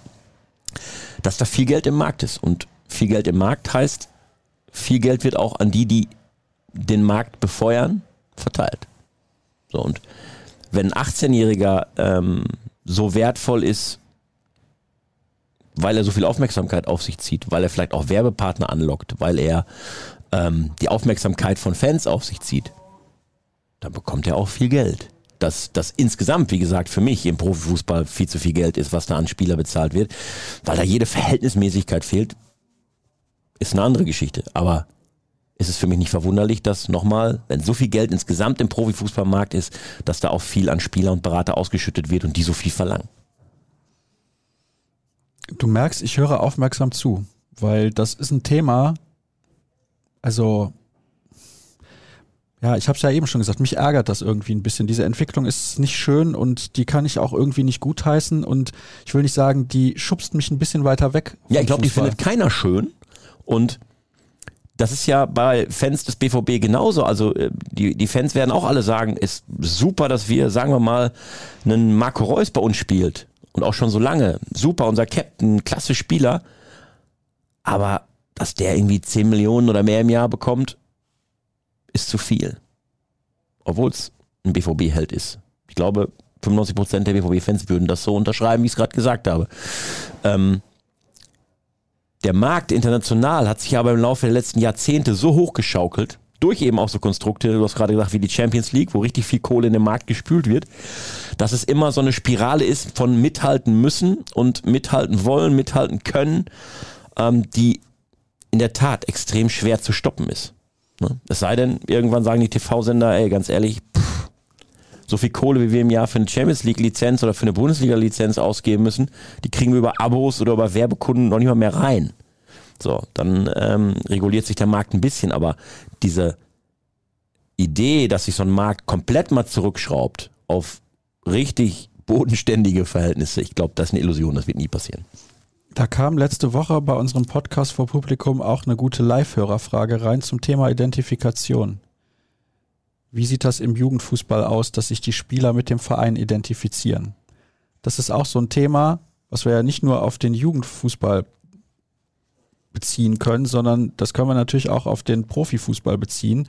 dass da viel Geld im Markt ist. Und viel Geld im Markt heißt, viel Geld wird auch an die, die den Markt befeuern, verteilt. So, und wenn ein 18-Jähriger ähm, so wertvoll ist, weil er so viel Aufmerksamkeit auf sich zieht, weil er vielleicht auch Werbepartner anlockt, weil er ähm, die Aufmerksamkeit von Fans auf sich zieht, dann bekommt er auch viel Geld. Dass das insgesamt, wie gesagt, für mich im Profifußball viel zu viel Geld ist, was da an Spieler bezahlt wird, weil da jede Verhältnismäßigkeit fehlt, ist eine andere Geschichte. Aber ist es für mich nicht verwunderlich, dass nochmal, wenn so viel Geld insgesamt im Profifußballmarkt ist, dass da auch viel an Spieler und Berater ausgeschüttet wird und die so viel verlangen. Du merkst, ich höre aufmerksam zu, weil das ist ein Thema, also ja, ich habe es ja eben schon gesagt, mich ärgert das irgendwie ein bisschen. Diese Entwicklung ist nicht schön und die kann ich auch irgendwie nicht gutheißen und ich will nicht sagen, die schubst mich ein bisschen weiter weg. Ja, ich glaube, die findet keiner schön und das ist ja bei Fans des BVB genauso. Also äh, die, die Fans werden auch alle sagen, ist super, dass wir, sagen wir mal, einen Marco Reus bei uns spielt. Und auch schon so lange. Super, unser Captain, klasse Spieler. Aber dass der irgendwie 10 Millionen oder mehr im Jahr bekommt, ist zu viel. Obwohl es ein BVB-Held ist. Ich glaube, 95% der BVB-Fans würden das so unterschreiben, wie ich es gerade gesagt habe. Ähm, der Markt international hat sich aber im Laufe der letzten Jahrzehnte so hochgeschaukelt, durch eben auch so Konstrukte, du hast gerade gesagt, wie die Champions League, wo richtig viel Kohle in den Markt gespült wird, dass es immer so eine Spirale ist von mithalten müssen und mithalten wollen, mithalten können, ähm, die in der Tat extrem schwer zu stoppen ist. Ne? Es sei denn, irgendwann sagen die TV-Sender, ey, ganz ehrlich, pff, so viel Kohle, wie wir im Jahr für eine Champions League-Lizenz oder für eine Bundesliga-Lizenz ausgeben müssen, die kriegen wir über Abos oder über Werbekunden noch nicht mal mehr rein. So, dann ähm, reguliert sich der Markt ein bisschen, aber diese Idee, dass sich so ein Markt komplett mal zurückschraubt auf richtig bodenständige Verhältnisse, ich glaube, das ist eine Illusion, das wird nie passieren. Da kam letzte Woche bei unserem Podcast vor Publikum auch eine gute Live-Hörerfrage rein zum Thema Identifikation. Wie sieht das im Jugendfußball aus, dass sich die Spieler mit dem Verein identifizieren? Das ist auch so ein Thema, was wir ja nicht nur auf den Jugendfußball beziehen können, sondern das können wir natürlich auch auf den Profifußball beziehen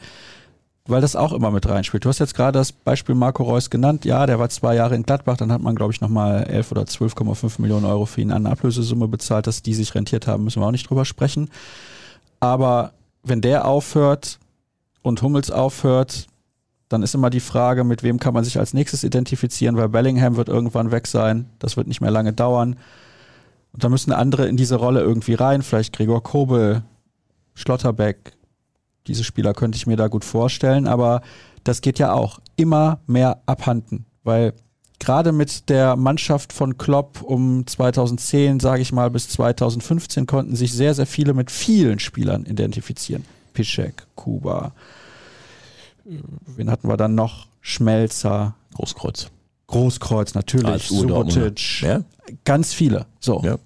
weil das auch immer mit reinspielt. Du hast jetzt gerade das Beispiel Marco Reus genannt. Ja, der war zwei Jahre in Gladbach, dann hat man, glaube ich, nochmal 11 oder 12,5 Millionen Euro für ihn an Ablösesumme bezahlt, dass die sich rentiert haben, müssen wir auch nicht drüber sprechen. Aber wenn der aufhört und Hummels aufhört, dann ist immer die Frage, mit wem kann man sich als nächstes identifizieren, weil Bellingham wird irgendwann weg sein. Das wird nicht mehr lange dauern. Und da müssen andere in diese Rolle irgendwie rein, vielleicht Gregor Kobel, Schlotterbeck, diese Spieler könnte ich mir da gut vorstellen, aber das geht ja auch immer mehr abhanden, weil gerade mit der Mannschaft von Klopp um 2010, sage ich mal, bis 2015 konnten sich sehr, sehr viele mit vielen Spielern identifizieren. Piszek, Kuba, wen hatten wir dann noch? Schmelzer. Großkreuz. Großkreuz, natürlich. Subotic. Ja? Ganz viele. So. Ja.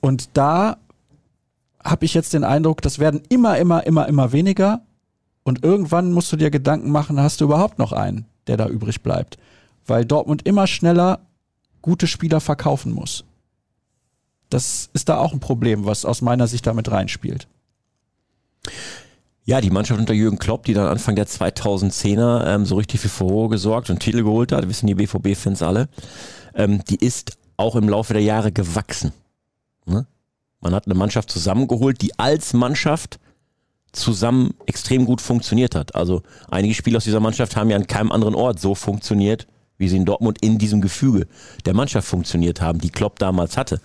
Und da habe ich jetzt den Eindruck, das werden immer, immer, immer, immer weniger. Und irgendwann musst du dir Gedanken machen, hast du überhaupt noch einen, der da übrig bleibt? Weil Dortmund immer schneller gute Spieler verkaufen muss. Das ist da auch ein Problem, was aus meiner Sicht damit reinspielt. Ja, die Mannschaft unter Jürgen Klopp, die dann Anfang der 2010er ähm, so richtig für Furore gesorgt und Titel geholt hat, wissen die BVB-Fans alle, ähm, die ist auch im Laufe der Jahre gewachsen. Ne? Man hat eine Mannschaft zusammengeholt, die als Mannschaft zusammen extrem gut funktioniert hat. Also einige Spieler aus dieser Mannschaft haben ja an keinem anderen Ort so funktioniert, wie sie in Dortmund in diesem Gefüge der Mannschaft funktioniert haben, die Klopp damals hatte.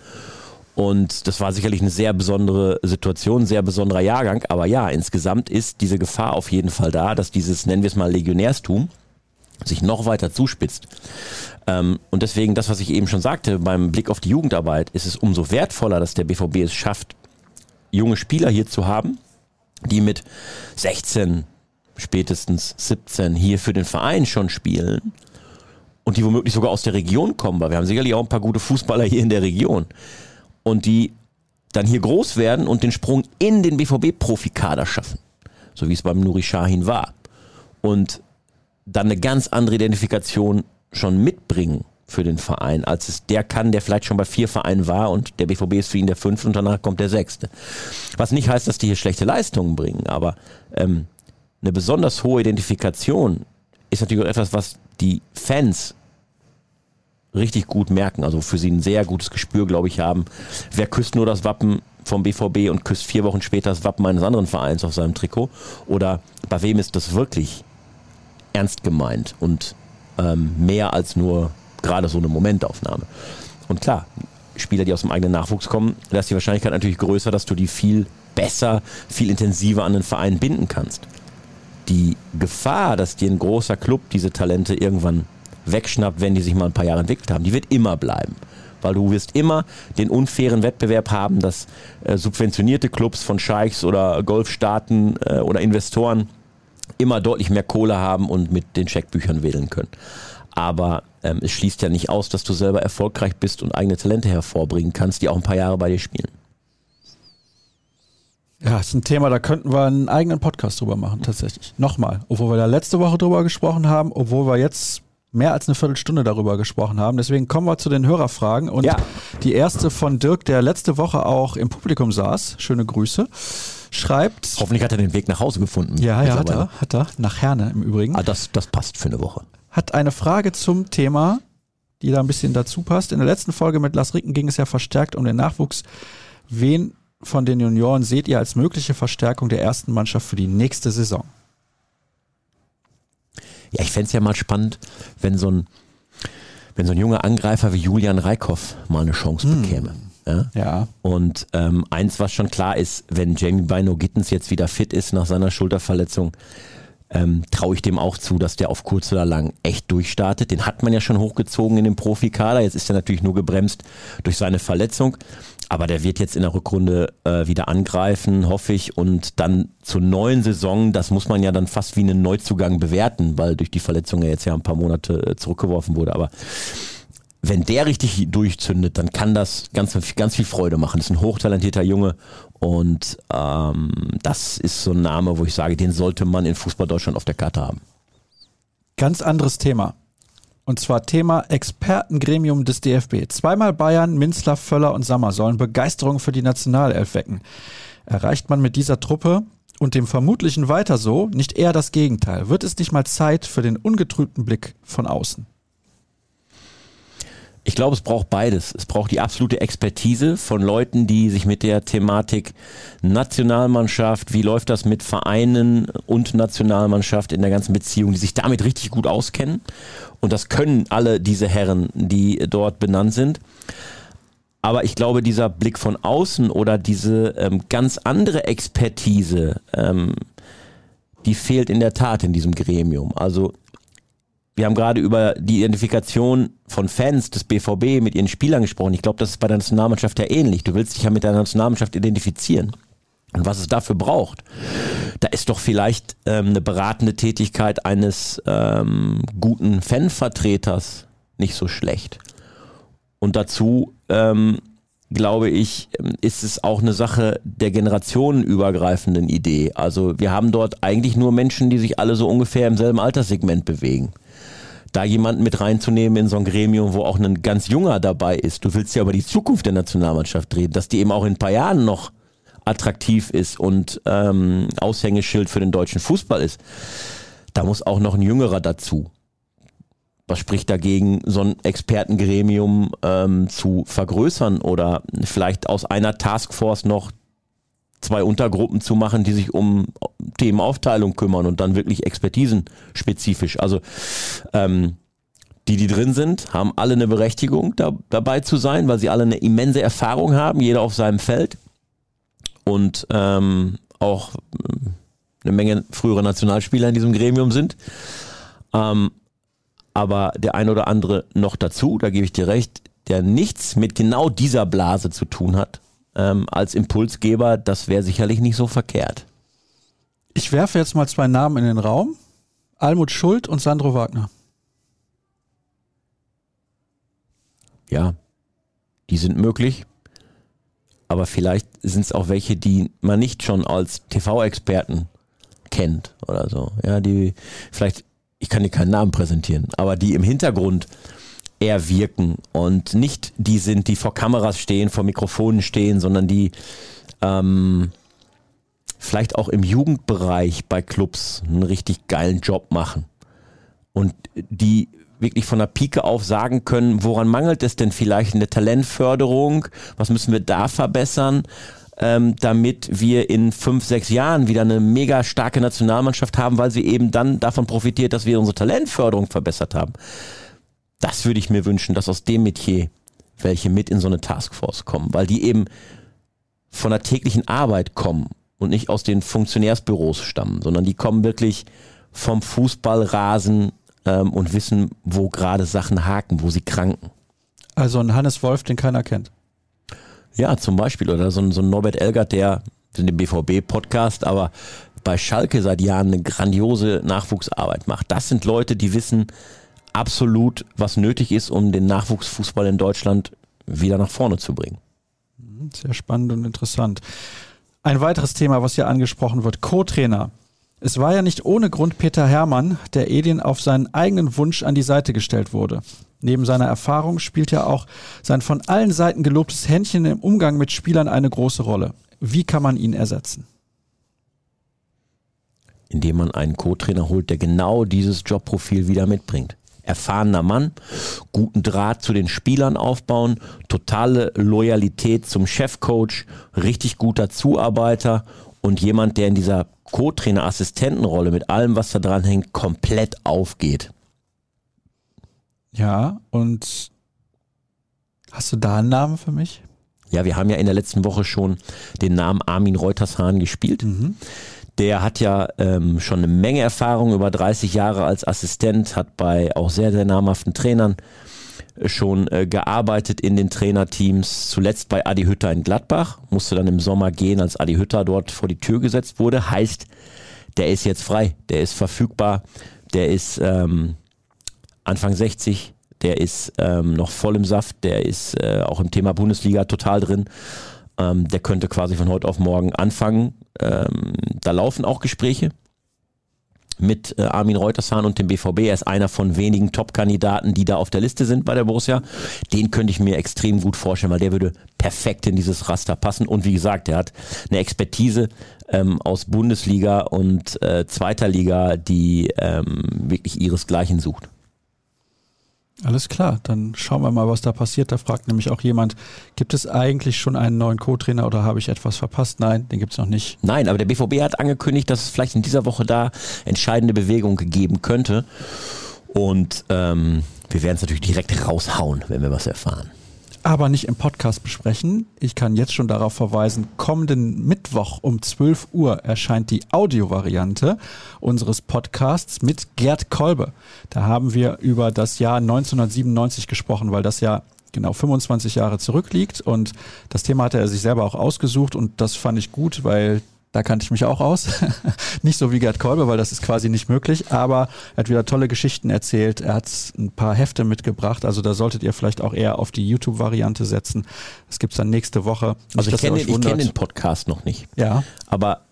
Und das war sicherlich eine sehr besondere Situation, sehr besonderer Jahrgang. Aber ja, insgesamt ist diese Gefahr auf jeden Fall da, dass dieses, nennen wir es mal, Legionärstum sich noch weiter zuspitzt. Ähm, und deswegen, das, was ich eben schon sagte, beim Blick auf die Jugendarbeit ist es umso wertvoller, dass der BVB es schafft, junge Spieler hier zu haben, die mit 16, spätestens 17 hier für den Verein schon spielen und die womöglich sogar aus der Region kommen, weil wir haben sicherlich auch ein paar gute Fußballer hier in der Region und die dann hier groß werden und den Sprung in den BVB-Profikader schaffen, so wie es beim Nuri Shahin war und dann eine ganz andere Identifikation schon mitbringen für den Verein, als es der kann, der vielleicht schon bei vier Vereinen war und der BVB ist für ihn der fünfte und danach kommt der sechste. Was nicht heißt, dass die hier schlechte Leistungen bringen, aber ähm, eine besonders hohe Identifikation ist natürlich etwas, was die Fans richtig gut merken, also für sie ein sehr gutes Gespür, glaube ich, haben. Wer küsst nur das Wappen vom BVB und küsst vier Wochen später das Wappen eines anderen Vereins auf seinem Trikot? Oder bei wem ist das wirklich ernst gemeint und ähm, mehr als nur gerade so eine Momentaufnahme? Und klar, Spieler, die aus dem eigenen Nachwuchs kommen, da ist die Wahrscheinlichkeit natürlich größer, dass du die viel besser, viel intensiver an den Verein binden kannst. Die Gefahr, dass dir ein großer Club diese Talente irgendwann wegschnappt, wenn die sich mal ein paar Jahre entwickelt haben, die wird immer bleiben. Weil du wirst immer den unfairen Wettbewerb haben, dass äh, subventionierte Clubs von Scheichs oder Golfstaaten äh, oder Investoren immer deutlich mehr Kohle haben und mit den Scheckbüchern wählen können. Aber ähm, es schließt ja nicht aus, dass du selber erfolgreich bist und eigene Talente hervorbringen kannst, die auch ein paar Jahre bei dir spielen. Ja, ist ein Thema, da könnten wir einen eigenen Podcast drüber machen, tatsächlich. Nochmal, obwohl wir da letzte Woche drüber gesprochen haben, obwohl wir jetzt mehr als eine Viertelstunde darüber gesprochen haben. Deswegen kommen wir zu den Hörerfragen. Und ja. die erste von Dirk, der letzte Woche auch im Publikum saß, schöne Grüße, schreibt. Hoffentlich hat er den Weg nach Hause gefunden. Ja, ja, hat er, hat er. Nach Herne im Übrigen. Ah, das, das passt für eine Woche. Hat eine Frage zum Thema, die da ein bisschen dazu passt. In der letzten Folge mit Lars Ricken ging es ja verstärkt um den Nachwuchs. Wen von den Junioren seht ihr als mögliche Verstärkung der ersten Mannschaft für die nächste Saison? Ja, ich fände es ja mal spannend, wenn so ein, wenn so ein junger Angreifer wie Julian Reikhoff mal eine Chance hm. bekäme. Ja. ja. Und ähm, eins, was schon klar ist, wenn Jamie Bino Gittens jetzt wieder fit ist nach seiner Schulterverletzung, ähm, traue ich dem auch zu, dass der auf kurz oder lang echt durchstartet. Den hat man ja schon hochgezogen in den Profikader. Jetzt ist er natürlich nur gebremst durch seine Verletzung. Aber der wird jetzt in der Rückrunde äh, wieder angreifen, hoffe ich. Und dann zur neuen Saison, das muss man ja dann fast wie einen Neuzugang bewerten, weil durch die Verletzung er jetzt ja ein paar Monate äh, zurückgeworfen wurde. Aber wenn der richtig durchzündet, dann kann das ganz, ganz viel Freude machen. Das ist ein hochtalentierter Junge und ähm, das ist so ein Name, wo ich sage, den sollte man in Fußball Deutschland auf der Karte haben. Ganz anderes Thema. Und zwar Thema Expertengremium des DFB. Zweimal Bayern, Minzler, Völler und Sammer sollen Begeisterung für die Nationalelf wecken. Erreicht man mit dieser Truppe und dem vermutlichen weiter so nicht eher das Gegenteil? Wird es nicht mal Zeit für den ungetrübten Blick von außen? Ich glaube, es braucht beides. Es braucht die absolute Expertise von Leuten, die sich mit der Thematik Nationalmannschaft, wie läuft das mit Vereinen und Nationalmannschaft in der ganzen Beziehung, die sich damit richtig gut auskennen. Und das können alle diese Herren, die dort benannt sind. Aber ich glaube, dieser Blick von außen oder diese ähm, ganz andere Expertise, ähm, die fehlt in der Tat in diesem Gremium. Also wir haben gerade über die Identifikation von Fans des BVB mit ihren Spielern gesprochen. Ich glaube, das ist bei der Nationalmannschaft ja ähnlich. Du willst dich ja mit der Nationalmannschaft identifizieren. Und was es dafür braucht, da ist doch vielleicht ähm, eine beratende Tätigkeit eines ähm, guten Fanvertreters nicht so schlecht. Und dazu ähm, glaube ich, ist es auch eine Sache der generationenübergreifenden Idee. Also wir haben dort eigentlich nur Menschen, die sich alle so ungefähr im selben Alterssegment bewegen da jemanden mit reinzunehmen in so ein Gremium, wo auch ein ganz junger dabei ist. Du willst ja über die Zukunft der Nationalmannschaft reden, dass die eben auch in ein paar Jahren noch attraktiv ist und ähm, Aushängeschild für den deutschen Fußball ist. Da muss auch noch ein Jüngerer dazu. Was spricht dagegen, so ein Expertengremium ähm, zu vergrößern oder vielleicht aus einer Taskforce noch zwei Untergruppen zu machen, die sich um Themenaufteilung kümmern und dann wirklich expertisenspezifisch. Also ähm, die, die drin sind, haben alle eine Berechtigung, da, dabei zu sein, weil sie alle eine immense Erfahrung haben, jeder auf seinem Feld und ähm, auch äh, eine Menge frühere Nationalspieler in diesem Gremium sind. Ähm, aber der ein oder andere noch dazu, da gebe ich dir recht, der nichts mit genau dieser Blase zu tun hat, ähm, als Impulsgeber, das wäre sicherlich nicht so verkehrt. Ich werfe jetzt mal zwei Namen in den Raum. Almut Schuld und Sandro Wagner. Ja, die sind möglich. Aber vielleicht sind es auch welche, die man nicht schon als TV-Experten kennt oder so. Ja, die vielleicht, ich kann dir keinen Namen präsentieren, aber die im Hintergrund eher wirken und nicht die sind, die vor Kameras stehen, vor Mikrofonen stehen, sondern die ähm, vielleicht auch im Jugendbereich bei Clubs einen richtig geilen Job machen und die wirklich von der Pike auf sagen können, woran mangelt es denn vielleicht in der Talentförderung, was müssen wir da verbessern, ähm, damit wir in fünf, sechs Jahren wieder eine mega starke Nationalmannschaft haben, weil sie eben dann davon profitiert, dass wir unsere Talentförderung verbessert haben. Das würde ich mir wünschen, dass aus dem Metier welche mit in so eine Taskforce kommen, weil die eben von der täglichen Arbeit kommen und nicht aus den Funktionärsbüros stammen, sondern die kommen wirklich vom Fußballrasen ähm, und wissen, wo gerade Sachen haken, wo sie kranken. Also ein Hannes Wolf, den keiner kennt. Ja, zum Beispiel. Oder so ein, so ein Norbert Elgert, der in dem BVB-Podcast, aber bei Schalke seit Jahren eine grandiose Nachwuchsarbeit macht. Das sind Leute, die wissen absolut, was nötig ist, um den Nachwuchsfußball in Deutschland wieder nach vorne zu bringen. Sehr spannend und interessant. Ein weiteres Thema, was hier angesprochen wird, Co-Trainer. Es war ja nicht ohne Grund Peter Hermann, der Edin auf seinen eigenen Wunsch an die Seite gestellt wurde. Neben seiner Erfahrung spielt ja auch sein von allen Seiten gelobtes Händchen im Umgang mit Spielern eine große Rolle. Wie kann man ihn ersetzen? Indem man einen Co-Trainer holt, der genau dieses Jobprofil wieder mitbringt. Erfahrener Mann, guten Draht zu den Spielern aufbauen, totale Loyalität zum Chefcoach, richtig guter Zuarbeiter und jemand, der in dieser Co-Trainer-Assistentenrolle mit allem, was da dran hängt, komplett aufgeht. Ja, und hast du da einen Namen für mich? Ja, wir haben ja in der letzten Woche schon den Namen Armin Reutershahn gespielt. Mhm. Der hat ja ähm, schon eine Menge Erfahrung, über 30 Jahre als Assistent, hat bei auch sehr, sehr namhaften Trainern schon äh, gearbeitet in den Trainerteams, zuletzt bei Adi Hütter in Gladbach, musste dann im Sommer gehen, als Adi Hütter dort vor die Tür gesetzt wurde. Heißt, der ist jetzt frei, der ist verfügbar, der ist ähm, Anfang 60, der ist ähm, noch voll im Saft, der ist äh, auch im Thema Bundesliga total drin. Ähm, der könnte quasi von heute auf morgen anfangen. Ähm, da laufen auch Gespräche mit äh, Armin Reutershahn und dem BVB. Er ist einer von wenigen Top-Kandidaten, die da auf der Liste sind bei der Borussia. Den könnte ich mir extrem gut vorstellen, weil der würde perfekt in dieses Raster passen. Und wie gesagt, er hat eine Expertise ähm, aus Bundesliga und äh, zweiter Liga, die ähm, wirklich ihresgleichen sucht. Alles klar, dann schauen wir mal, was da passiert. Da fragt nämlich auch jemand, gibt es eigentlich schon einen neuen Co-Trainer oder habe ich etwas verpasst? Nein, den gibt es noch nicht. Nein, aber der BVB hat angekündigt, dass es vielleicht in dieser Woche da entscheidende Bewegung geben könnte. Und ähm, wir werden es natürlich direkt raushauen, wenn wir was erfahren aber nicht im Podcast besprechen. Ich kann jetzt schon darauf verweisen, kommenden Mittwoch um 12 Uhr erscheint die Audiovariante unseres Podcasts mit Gerd Kolbe. Da haben wir über das Jahr 1997 gesprochen, weil das ja genau 25 Jahre zurückliegt und das Thema hatte er sich selber auch ausgesucht und das fand ich gut, weil da kannte ich mich auch aus. nicht so wie Gerd Kolbe, weil das ist quasi nicht möglich, aber er hat wieder tolle Geschichten erzählt. Er hat ein paar Hefte mitgebracht, also da solltet ihr vielleicht auch eher auf die YouTube-Variante setzen. Das gibt's dann nächste Woche. Nicht, also ich kenne den, kenn den Podcast noch nicht. Ja. Aber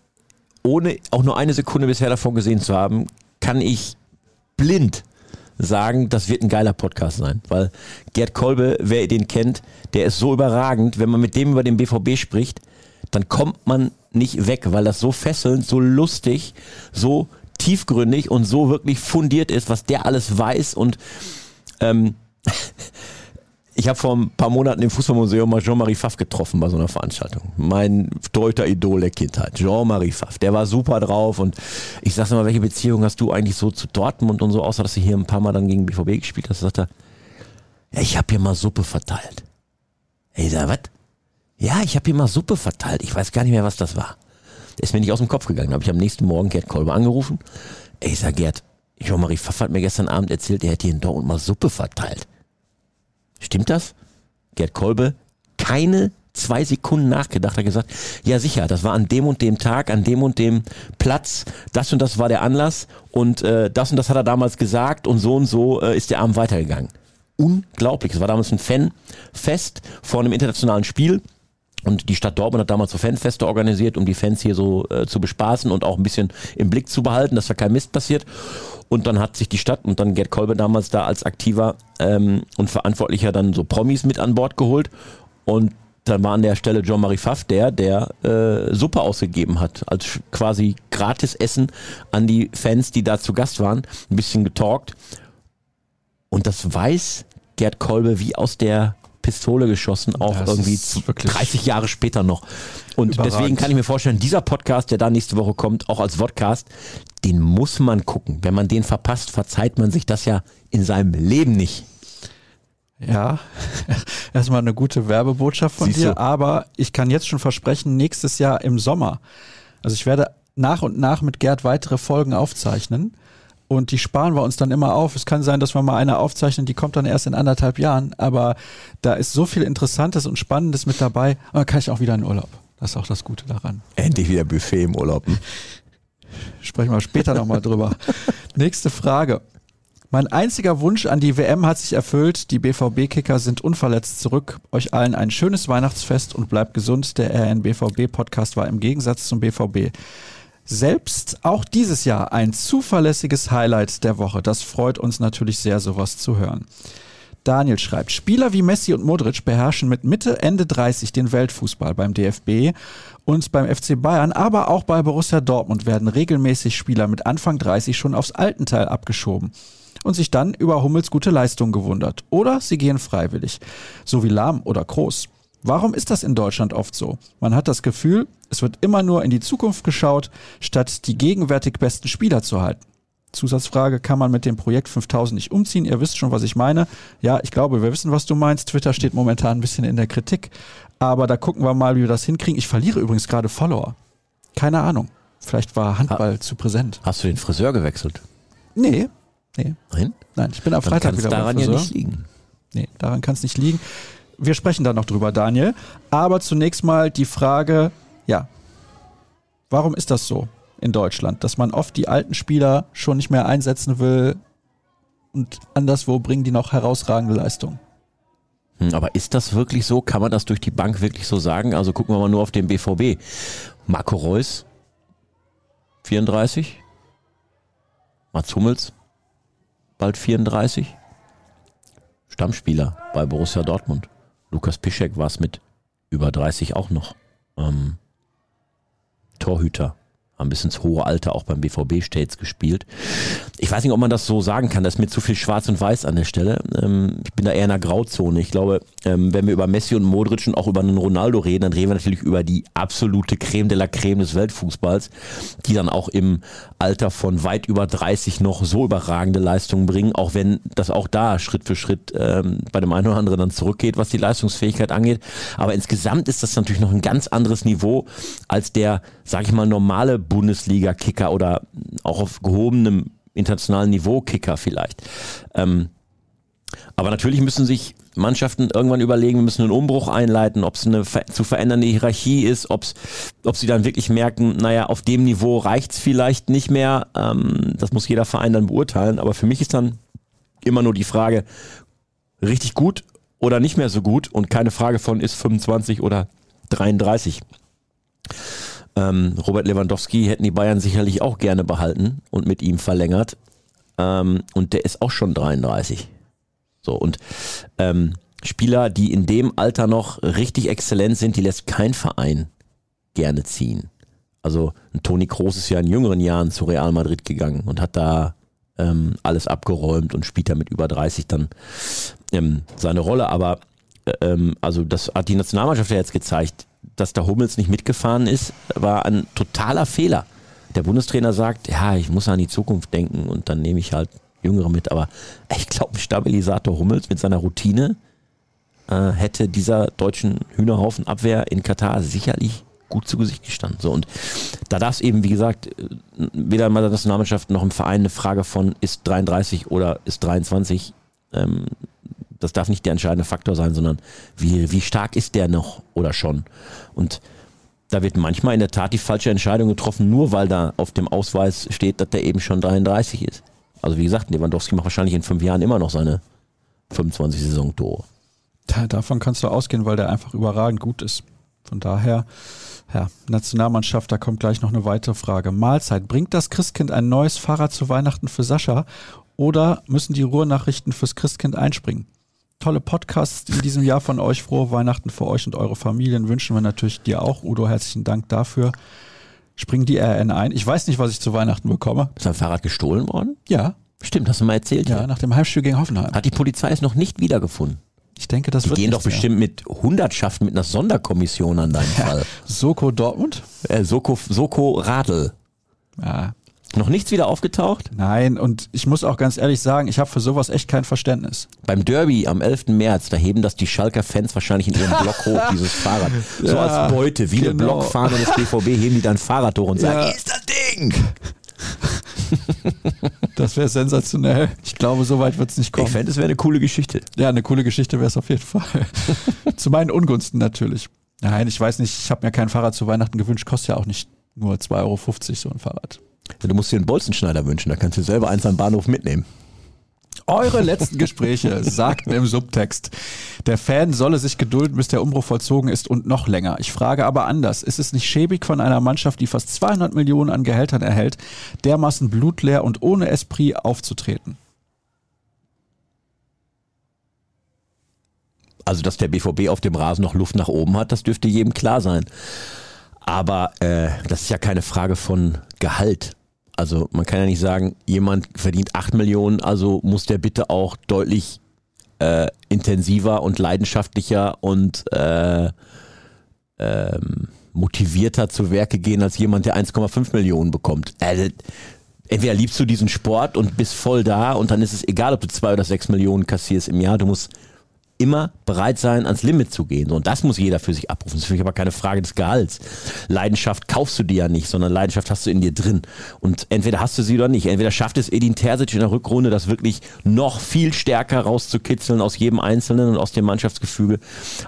ohne auch nur eine Sekunde bisher davon gesehen zu haben, kann ich blind sagen, das wird ein geiler Podcast sein. Weil Gerd Kolbe, wer den kennt, der ist so überragend, wenn man mit dem über den BVB spricht, dann kommt man nicht weg, weil das so fesselnd, so lustig, so tiefgründig und so wirklich fundiert ist, was der alles weiß und ähm, ich habe vor ein paar Monaten im Fußballmuseum mal Jean-Marie Pfaff getroffen bei so einer Veranstaltung. Mein deuter Idol der Kindheit, Jean-Marie Pfaff. Der war super drauf und ich sagte mal, welche Beziehung hast du eigentlich so zu Dortmund und so, außer dass du hier ein paar Mal dann gegen BVB gespielt hast? Sagt er, ja, ich habe hier mal Suppe verteilt. Ich sag, was? Ja, ich habe hier mal Suppe verteilt. Ich weiß gar nicht mehr, was das war. ist mir nicht aus dem Kopf gegangen. Da habe ich am nächsten Morgen Gerd Kolbe angerufen. Ey, ich sag Gerd, Jean-Marie Pfaff hat mir gestern Abend erzählt, er hätte hier in Dortmund mal Suppe verteilt. Stimmt das? Gerd Kolbe, keine zwei Sekunden nachgedacht, hat gesagt, ja sicher, das war an dem und dem Tag, an dem und dem Platz, das und das war der Anlass und äh, das und das hat er damals gesagt und so und so äh, ist der Abend weitergegangen. Unglaublich. Es war damals ein Fanfest vor einem internationalen Spiel. Und die Stadt Dortmund hat damals so Fanfeste organisiert, um die Fans hier so äh, zu bespaßen und auch ein bisschen im Blick zu behalten, dass da kein Mist passiert. Und dann hat sich die Stadt und dann Gerd Kolbe damals da als aktiver ähm, und Verantwortlicher dann so Promis mit an Bord geholt. Und dann war an der Stelle John Marie Pfaff der, der äh, Suppe ausgegeben hat, als quasi Gratisessen an die Fans, die da zu Gast waren, ein bisschen getalkt. Und das weiß Gerd Kolbe wie aus der Pistole geschossen, auch Das irgendwie ist wirklich 30 Jahre später noch. Und Überragend. deswegen kann ich mir vorstellen, dieser Podcast, der da nächste Woche kommt, auch als Vodcast, den muss man gucken. Wenn man den verpasst, verzeiht man sich das ja in seinem Leben nicht. Ja, erstmal eine gute Werbebotschaft von Siehst dir, du. aber ich kann jetzt schon versprechen, nächstes Jahr im Sommer. Also ich werde nach und nach mit Gerd weitere Folgen aufzeichnen und die sparen wir uns dann immer auf. Es kann sein, dass wir mal eine aufzeichnen, die kommt dann erst in anderthalb Jahren, aber da ist so viel Interessantes und Spannendes mit dabei und dann kann ich auch wieder in Urlaub. Das ist auch das Gute daran. Endlich wieder Buffet im Urlaub. hm? Sprechen wir später nochmal drüber. Nächste Frage. Mein einziger Wunsch an die WM hat sich erfüllt. Die BVB-Kicker sind unverletzt zurück. Euch allen ein schönes Weihnachtsfest und bleibt gesund. Der RNBVB-Podcast war im Gegensatz zum BVB selbst auch dieses Jahr ein zuverlässiges Highlight der Woche. Das freut uns natürlich sehr, sowas zu hören. Daniel schreibt, Spieler wie Messi und Modric beherrschen mit Mitte, Ende 30 den Weltfußball beim DFB und beim FC Bayern, aber auch bei Borussia Dortmund werden regelmäßig Spieler mit Anfang 30 schon aufs Altenteil abgeschoben und sich dann über Hummels gute Leistung gewundert. Oder sie gehen freiwillig, so wie Lahm oder Kroos. Warum ist das in Deutschland oft so? Man hat das Gefühl, es wird immer nur in die Zukunft geschaut, statt die gegenwärtig besten Spieler zu halten. Zusatzfrage, kann man mit dem Projekt 5000 nicht umziehen? Ihr wisst schon, was ich meine. Ja, ich glaube, wir wissen, was du meinst. Twitter steht momentan ein bisschen in der Kritik. Aber da gucken wir mal, wie wir das hinkriegen. Ich verliere übrigens gerade Follower. Keine Ahnung. Vielleicht war Handball zu präsent. Hast du den Friseur gewechselt? Nee. Nee. Nein? Nein, ich bin am Freitag wieder beim daran ja Friseur. nicht liegen. Nee, daran kann es nicht liegen. Wir sprechen da noch drüber, Daniel. Aber zunächst mal die Frage, ja, warum ist das so in Deutschland, dass man oft die alten Spieler schon nicht mehr einsetzen will und anderswo bringen die noch herausragende Leistung? Hm, Aber ist das wirklich so? Kann man das durch die Bank wirklich so sagen? Also gucken wir mal nur auf den BVB. Marco Reus, 34. Mats Hummels, bald 34. Stammspieler bei Borussia Dortmund. Lukas Piszek war es mit über 30 auch noch. Ähm, Torhüter. Haben bis ins hohe Alter auch beim BVB stets gespielt. Ich weiß nicht, ob man das so sagen kann. Da ist mir zu viel Schwarz und Weiß an der Stelle. Ähm, ich bin da eher in einer Grauzone. Ich glaube, ähm, wenn wir über Messi und Modric und auch über einen Ronaldo reden, dann reden wir natürlich über die absolute Creme de la Creme des Weltfußballs, die dann auch im Alter von weit über 30 noch so überragende Leistungen bringen, auch wenn das auch da Schritt für Schritt ähm, bei dem einen oder anderen dann zurückgeht, was die Leistungsfähigkeit angeht. Aber insgesamt ist das natürlich noch ein ganz anderes Niveau als der, sag ich mal, normale Bundesliga-Kicker oder auch auf gehobenem internationalen Niveau Kicker vielleicht. Ähm, aber natürlich müssen sich Mannschaften irgendwann überlegen, wir müssen einen Umbruch einleiten, ob es eine zu verändernde Hierarchie ist, ob's, ob sie dann wirklich merken, naja, auf dem Niveau reicht's vielleicht nicht mehr. Ähm, das muss jeder Verein dann beurteilen. Aber für mich ist dann immer nur die Frage, richtig gut oder nicht mehr so gut und keine Frage von ist 25 oder 33. Ähm, Robert Lewandowski hätten die Bayern sicherlich auch gerne behalten und mit ihm verlängert. Ähm, und der ist auch schon 33. So, und ähm, Spieler, die in dem Alter noch richtig exzellent sind, die lässt kein Verein gerne ziehen. Also ein Toni Kroos ist ja in jüngeren Jahren zu Real Madrid gegangen und hat da ähm, alles abgeräumt und spielt da mit über 30 dann ähm, seine Rolle. Aber äh, ähm, also das hat die Nationalmannschaft ja jetzt gezeigt, dass der Hummels nicht mitgefahren ist, war ein totaler Fehler. Der Bundestrainer sagt, ja, ich muss an die Zukunft denken und dann nehme ich halt Jüngere mit. Aber ich glaube, Stabilisator Hummels mit seiner Routine äh, hätte dieser deutschen Hühnerhaufen Abwehr in Katar sicherlich gut zu Gesicht gestanden. So, und da darf es eben, wie gesagt, weder in der Nationalmannschaft noch im Verein eine Frage von ist 33 oder ist 23 ähm, das darf nicht der entscheidende Faktor sein, sondern wie, wie stark ist der noch oder schon? Und da wird manchmal in der Tat die falsche Entscheidung getroffen, nur weil da auf dem Ausweis steht, dass der eben schon 33 ist. Also wie gesagt, Lewandowski macht wahrscheinlich in fünf Jahren immer noch seine 25 Saisontore. Da, davon kannst du ausgehen, weil der einfach überragend gut ist. Von daher, ja, Nationalmannschaft, da kommt gleich noch eine weitere Frage. Mahlzeit, bringt das Christkind ein neues Fahrrad zu Weihnachten für Sascha oder müssen die Ruhrnachrichten fürs Christkind einspringen? Tolle Podcasts in diesem Jahr von euch. Frohe Weihnachten für euch und eure Familien wünschen wir natürlich dir auch. Udo, herzlichen Dank dafür. Springen die RN ein. Ich weiß nicht, was ich zu Weihnachten bekomme. Ist dein Fahrrad gestohlen worden? Ja. Stimmt, hast du mal erzählt. Ja, nach dem Heimspiel gegen Hoffenheim. Hat die Polizei es noch nicht wiedergefunden? Ich denke, das Die wird gehen doch nichts mehr. bestimmt mit Hundertschaften mit einer Sonderkommission an deinen Fall. Soko Dortmund? Äh, Soko, Soko Radl. Ja. Noch nichts wieder aufgetaucht? Nein, und ich muss auch ganz ehrlich sagen, ich habe für sowas echt kein Verständnis. Beim Derby am 11. März, da heben das die Schalker Fans wahrscheinlich in ihrem Block hoch, dieses Fahrrad. So Ja, als Beute, wie eine genau. Blockfahne des BVB, heben die dann Fahrrad hoch und sagen, Ja. ist das Ding! Das wäre sensationell. Ich glaube, so weit wird es nicht kommen. Ich fände, es wäre eine coole Geschichte. Ja, eine coole Geschichte wäre es auf jeden Fall. zu meinen Ungunsten natürlich. Nein, ich weiß nicht, ich habe mir kein Fahrrad zu Weihnachten gewünscht, kostet ja auch nicht nur 2,50 Euro so ein Fahrrad. Du musst dir einen Bolzenschneider wünschen, da kannst du selber eins am Bahnhof mitnehmen. Eure letzten Gespräche sagten im Subtext, der Fan solle sich gedulden, bis der Umbruch vollzogen ist und noch länger. Ich frage aber anders. Ist es nicht schäbig von einer Mannschaft, die fast 200 Millionen an Gehältern erhält, dermaßen blutleer und ohne Esprit aufzutreten? Also, dass der BVB auf dem Rasen noch Luft nach oben hat, das dürfte jedem klar sein. Aber äh, das ist ja keine Frage von Gehalt. Also man kann ja nicht sagen, jemand verdient 8 Millionen, also muss der bitte auch deutlich äh, intensiver und leidenschaftlicher und äh, ähm, motivierter zu Werke gehen als jemand, der 1,5 Millionen bekommt. Also, entweder liebst du diesen Sport und bist voll da und dann ist es egal, ob du zwei oder sechs Millionen kassierst im Jahr. Du musst immer bereit sein, ans Limit zu gehen. Und das muss jeder für sich abrufen. Das ist für mich aber keine Frage des Gehalts. Leidenschaft kaufst du dir ja nicht, sondern Leidenschaft hast du in dir drin. Und entweder hast du sie oder nicht. Entweder schafft es Edin Terzic in der Rückrunde, das wirklich noch viel stärker rauszukitzeln aus jedem Einzelnen und aus dem Mannschaftsgefüge,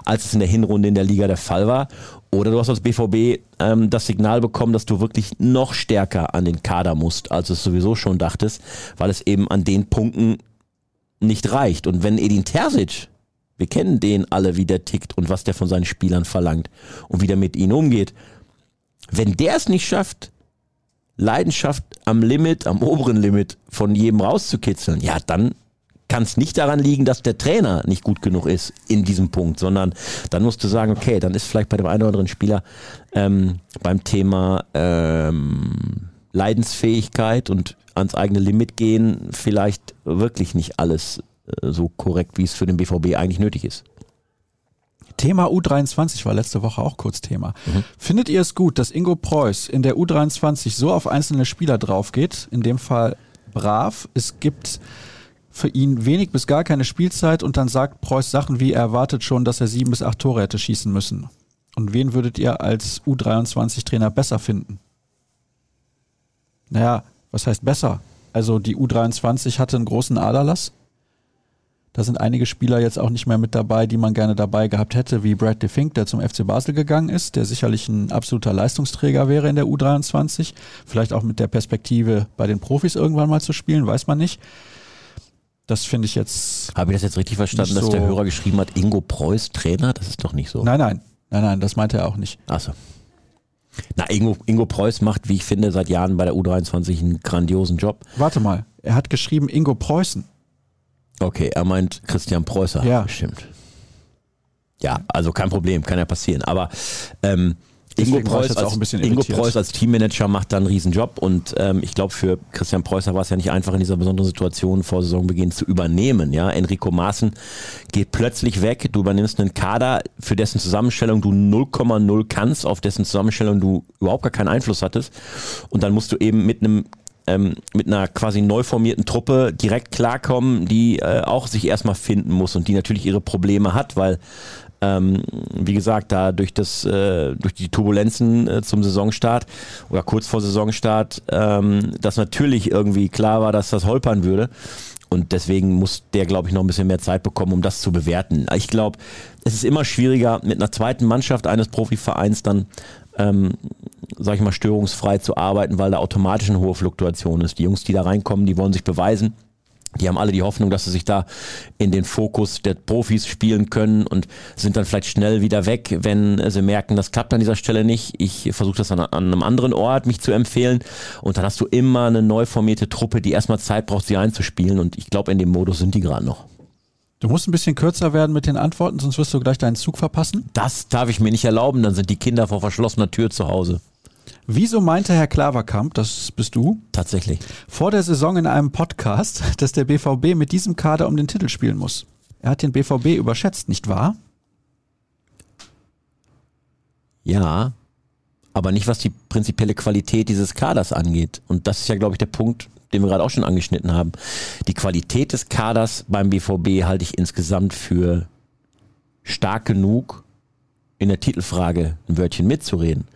als es in der Hinrunde in der Liga der Fall war. Oder du hast als BVB ähm, das Signal bekommen, dass du wirklich noch stärker an den Kader musst, als du es sowieso schon dachtest, weil es eben an den Punkten nicht reicht. Und wenn Edin Terzic wir kennen den alle, wie der tickt und was der von seinen Spielern verlangt und wie der mit ihnen umgeht. Wenn der es nicht schafft, Leidenschaft am Limit, am oberen Limit von jedem rauszukitzeln, ja, dann kann es nicht daran liegen, dass der Trainer nicht gut genug ist in diesem Punkt, sondern dann musst du sagen, okay, dann ist vielleicht bei dem einen oder anderen Spieler ähm, beim Thema ähm, Leidensfähigkeit und ans eigene Limit gehen vielleicht wirklich nicht alles so korrekt, wie es für den BVB eigentlich nötig ist. Thema U23 war letzte Woche auch kurz Thema. Findet ihr es gut, dass Ingo Preuß in der U23 so auf einzelne Spieler draufgeht? In dem Fall brav. Es gibt für ihn wenig bis gar keine Spielzeit und dann sagt Preuß Sachen wie, er erwartet schon, dass er sieben bis acht Tore hätte schießen müssen. Und wen würdet ihr als U23-Trainer besser finden? Naja, was heißt besser? Also die U23 hatte einen großen Aderlass. Da sind einige Spieler jetzt auch nicht mehr mit dabei, die man gerne dabei gehabt hätte, wie Brad DeFink, der zum FC Basel gegangen ist, der sicherlich ein absoluter Leistungsträger wäre in der U23. Vielleicht auch mit der Perspektive, bei den Profis irgendwann mal zu spielen, weiß man nicht. Das finde ich jetzt. Habe ich das jetzt richtig verstanden, Nicht dass der so- Hörer geschrieben hat, Ingo Preuß Trainer? Das ist doch nicht so. Nein, nein, nein, nein, das meinte er auch nicht. Achso. Na, Ingo, Ingo Preuß macht, wie ich finde, seit Jahren bei der U23 einen grandiosen Job. Warte mal, er hat geschrieben Ingo Preußen. Okay, er meint Christian Preußer. Ja. Stimmt. Ja, also kein Problem, kann ja passieren. Aber ähm, Ingo, Preuß als, Ingo. Preuß als Teammanager macht da einen Riesenjob und ähm, ich glaube, für Christian Preußer war es ja nicht einfach, in dieser besonderen Situation vor Saisonbeginn zu übernehmen. Ja, Enrico Maaßen geht plötzlich weg, du übernimmst einen Kader, für dessen Zusammenstellung du 0,0 kannst, auf dessen Zusammenstellung du überhaupt gar keinen Einfluss hattest und dann musst du eben mit einem ähm, mit einer quasi neu formierten Truppe direkt klarkommen, die äh, auch sich erstmal finden muss und die natürlich ihre Probleme hat, weil ähm, wie gesagt, da durch das, äh, durch die Turbulenzen äh, zum Saisonstart oder kurz vor Saisonstart, ähm, das natürlich irgendwie klar war, dass das holpern würde. und deswegen muss der, glaube ich, noch ein bisschen mehr Zeit bekommen, um das zu bewerten. Ich glaube, es ist immer schwieriger, mit einer zweiten Mannschaft eines Profivereins dann, ähm, sag ich mal, störungsfrei zu arbeiten, weil da automatisch eine hohe Fluktuation ist. Die Jungs, die da reinkommen, die wollen sich beweisen. Die haben alle die Hoffnung, dass sie sich da in den Fokus der Profis spielen können und sind dann vielleicht schnell wieder weg, wenn sie merken, das klappt an dieser Stelle nicht. Ich versuche das an, an, einem anderen Ort, mich zu empfehlen. Und dann hast du immer eine neu formierte Truppe, die erstmal Zeit braucht, sie einzuspielen. Und ich glaube, in dem Modus sind die gerade noch. Du musst ein bisschen kürzer werden mit den Antworten, sonst wirst du gleich deinen Zug verpassen. Das darf ich mir nicht erlauben, dann sind die Kinder vor verschlossener Tür zu Hause. Wieso meinte Herr Klaverkamp, das bist du? Tatsächlich. Vor der Saison in einem Podcast, dass der BVB mit diesem Kader um den Titel spielen muss. Er hat den BVB überschätzt, nicht wahr? Ja, aber nicht was die prinzipielle Qualität dieses Kaders angeht. Und das ist ja, glaube ich, der Punkt, den wir gerade auch schon angeschnitten haben. Die Qualität des Kaders beim BVB halte ich insgesamt für stark genug, in der Titelfrage ein Wörtchen mitzureden.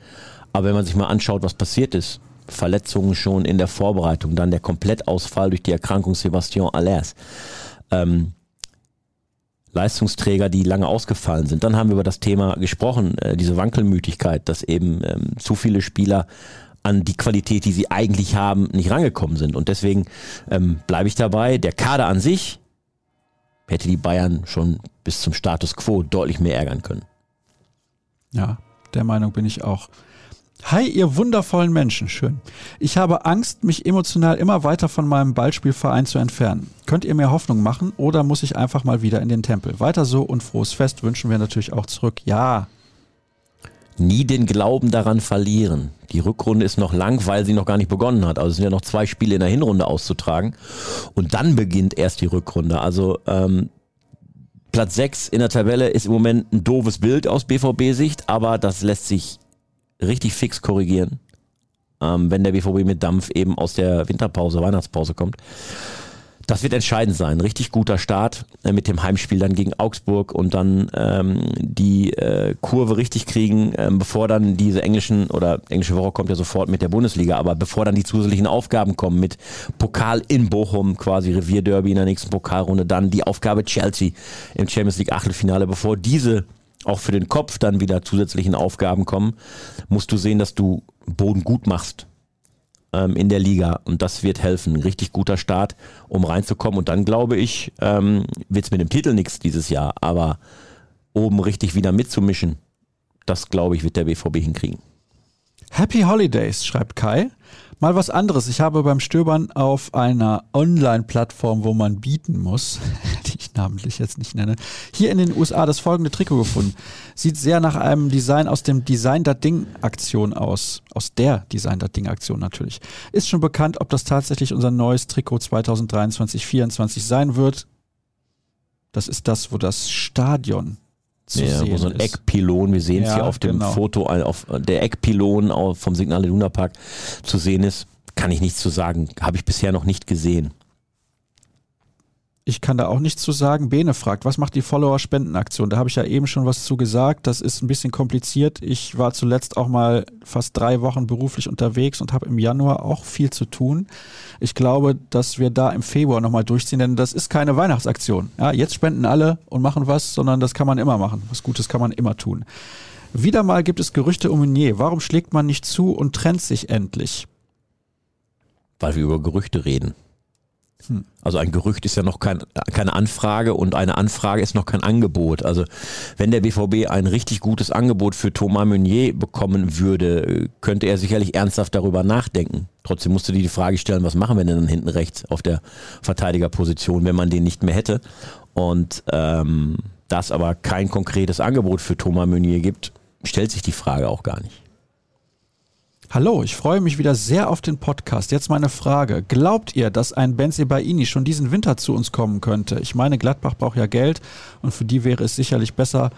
Aber wenn man sich mal anschaut, was passiert ist, Verletzungen schon in der Vorbereitung, dann der Komplettausfall durch die Erkrankung Sebastian Allers, ähm, Leistungsträger, die lange ausgefallen sind. Dann haben wir über das Thema gesprochen, äh, diese Wankelmütigkeit, dass eben ähm, zu viele Spieler an die Qualität, die sie eigentlich haben, nicht rangekommen sind. Und deswegen ähm, bleibe ich dabei. Der Kader an sich hätte die Bayern schon bis zum Status quo deutlich mehr ärgern können. Ja, der Meinung bin ich auch. Hi, ihr wundervollen Menschen, schön. Ich habe Angst, mich emotional immer weiter von meinem Ballspielverein zu entfernen. Könnt ihr mir Hoffnung machen oder muss ich einfach mal wieder in den Tempel? Weiter so und frohes Fest wünschen wir natürlich auch zurück. Ja. Nie den Glauben daran verlieren. Die Rückrunde ist noch lang, weil sie noch gar nicht begonnen hat. Also es sind ja noch zwei Spiele in der Hinrunde auszutragen. Und dann beginnt erst die Rückrunde. Also ähm, Platz 6 in der Tabelle ist im Moment ein doofes Bild aus BVB-Sicht, aber das lässt sich richtig fix korrigieren, ähm, wenn der BVB mit Dampf eben aus der Winterpause, Weihnachtspause kommt. Das wird entscheidend sein. Richtig guter Start äh, mit dem Heimspiel dann gegen Augsburg und dann ähm, die äh, Kurve richtig kriegen, ähm, bevor dann diese englischen oder englische Woche kommt ja sofort mit der Bundesliga, aber bevor dann die zusätzlichen Aufgaben kommen mit Pokal in Bochum, quasi Revierderby in der nächsten Pokalrunde, dann die Aufgabe Chelsea im Champions League Achtelfinale, bevor diese auch für den Kopf dann wieder zusätzlichen Aufgaben kommen, musst du sehen, dass du Boden gut machst ähm, in der Liga und das wird helfen. Ein richtig guter Start, um reinzukommen und dann glaube ich, ähm, wird es mit dem Titel nichts dieses Jahr, aber oben richtig wieder mitzumischen, das glaube ich, wird der BVB hinkriegen. Happy Holidays, schreibt Kai. Mal was anderes. Ich habe beim Stöbern auf einer Online-Plattform, wo man bieten muss, die ich namentlich jetzt nicht nenne, hier in den USA das folgende Trikot gefunden. Sieht sehr nach einem Design aus dem Design das Ding Aktion aus. Aus der Design das Ding Aktion natürlich. Ist schon bekannt, ob das tatsächlich unser neues Trikot 2023-24 sein wird. Das ist das, wo das Stadion zu ja, sehen wo so ein ist. Eckpylon, wir sehen es Ja, hier auf dem genau. Foto, ein- auf der Eckpylon auf- vom Signal Iduna Park zu sehen ist, kann ich nichts zu sagen. Habe ich bisher noch nicht gesehen. Ich kann da auch nichts zu sagen. Bene fragt, was macht die Follower-Spendenaktion? Da habe ich ja eben schon was zu gesagt. Das ist ein bisschen kompliziert. Ich war zuletzt auch mal fast drei Wochen beruflich unterwegs und habe im Januar auch viel zu tun. Ich glaube, dass wir da im Februar nochmal durchziehen, denn das ist keine Weihnachtsaktion. Ja, jetzt spenden alle und machen was, sondern das kann man immer machen. Was Gutes kann man immer tun. Wieder mal gibt es Gerüchte um Meunier. Warum schlägt man nicht zu und trennt sich endlich? weil wir über Gerüchte reden. Also ein Gerücht ist ja noch kein, keine Anfrage und eine Anfrage ist noch kein Angebot. Also wenn der BVB ein richtig gutes Angebot für Thomas Meunier bekommen würde, könnte er sicherlich ernsthaft darüber nachdenken. Trotzdem musste die die Frage stellen, was machen wir denn dann hinten rechts auf der Verteidigerposition, wenn man den nicht mehr hätte. Und ähm, da es aber kein konkretes Angebot für Thomas Meunier gibt, stellt sich die Frage auch gar nicht. Hallo, ich freue mich wieder sehr auf den Podcast. Jetzt meine Frage. Glaubt ihr, dass ein Benze Baini schon diesen Winter zu uns kommen könnte? Ich meine, Gladbach braucht ja Geld und für die wäre es sicherlich besser,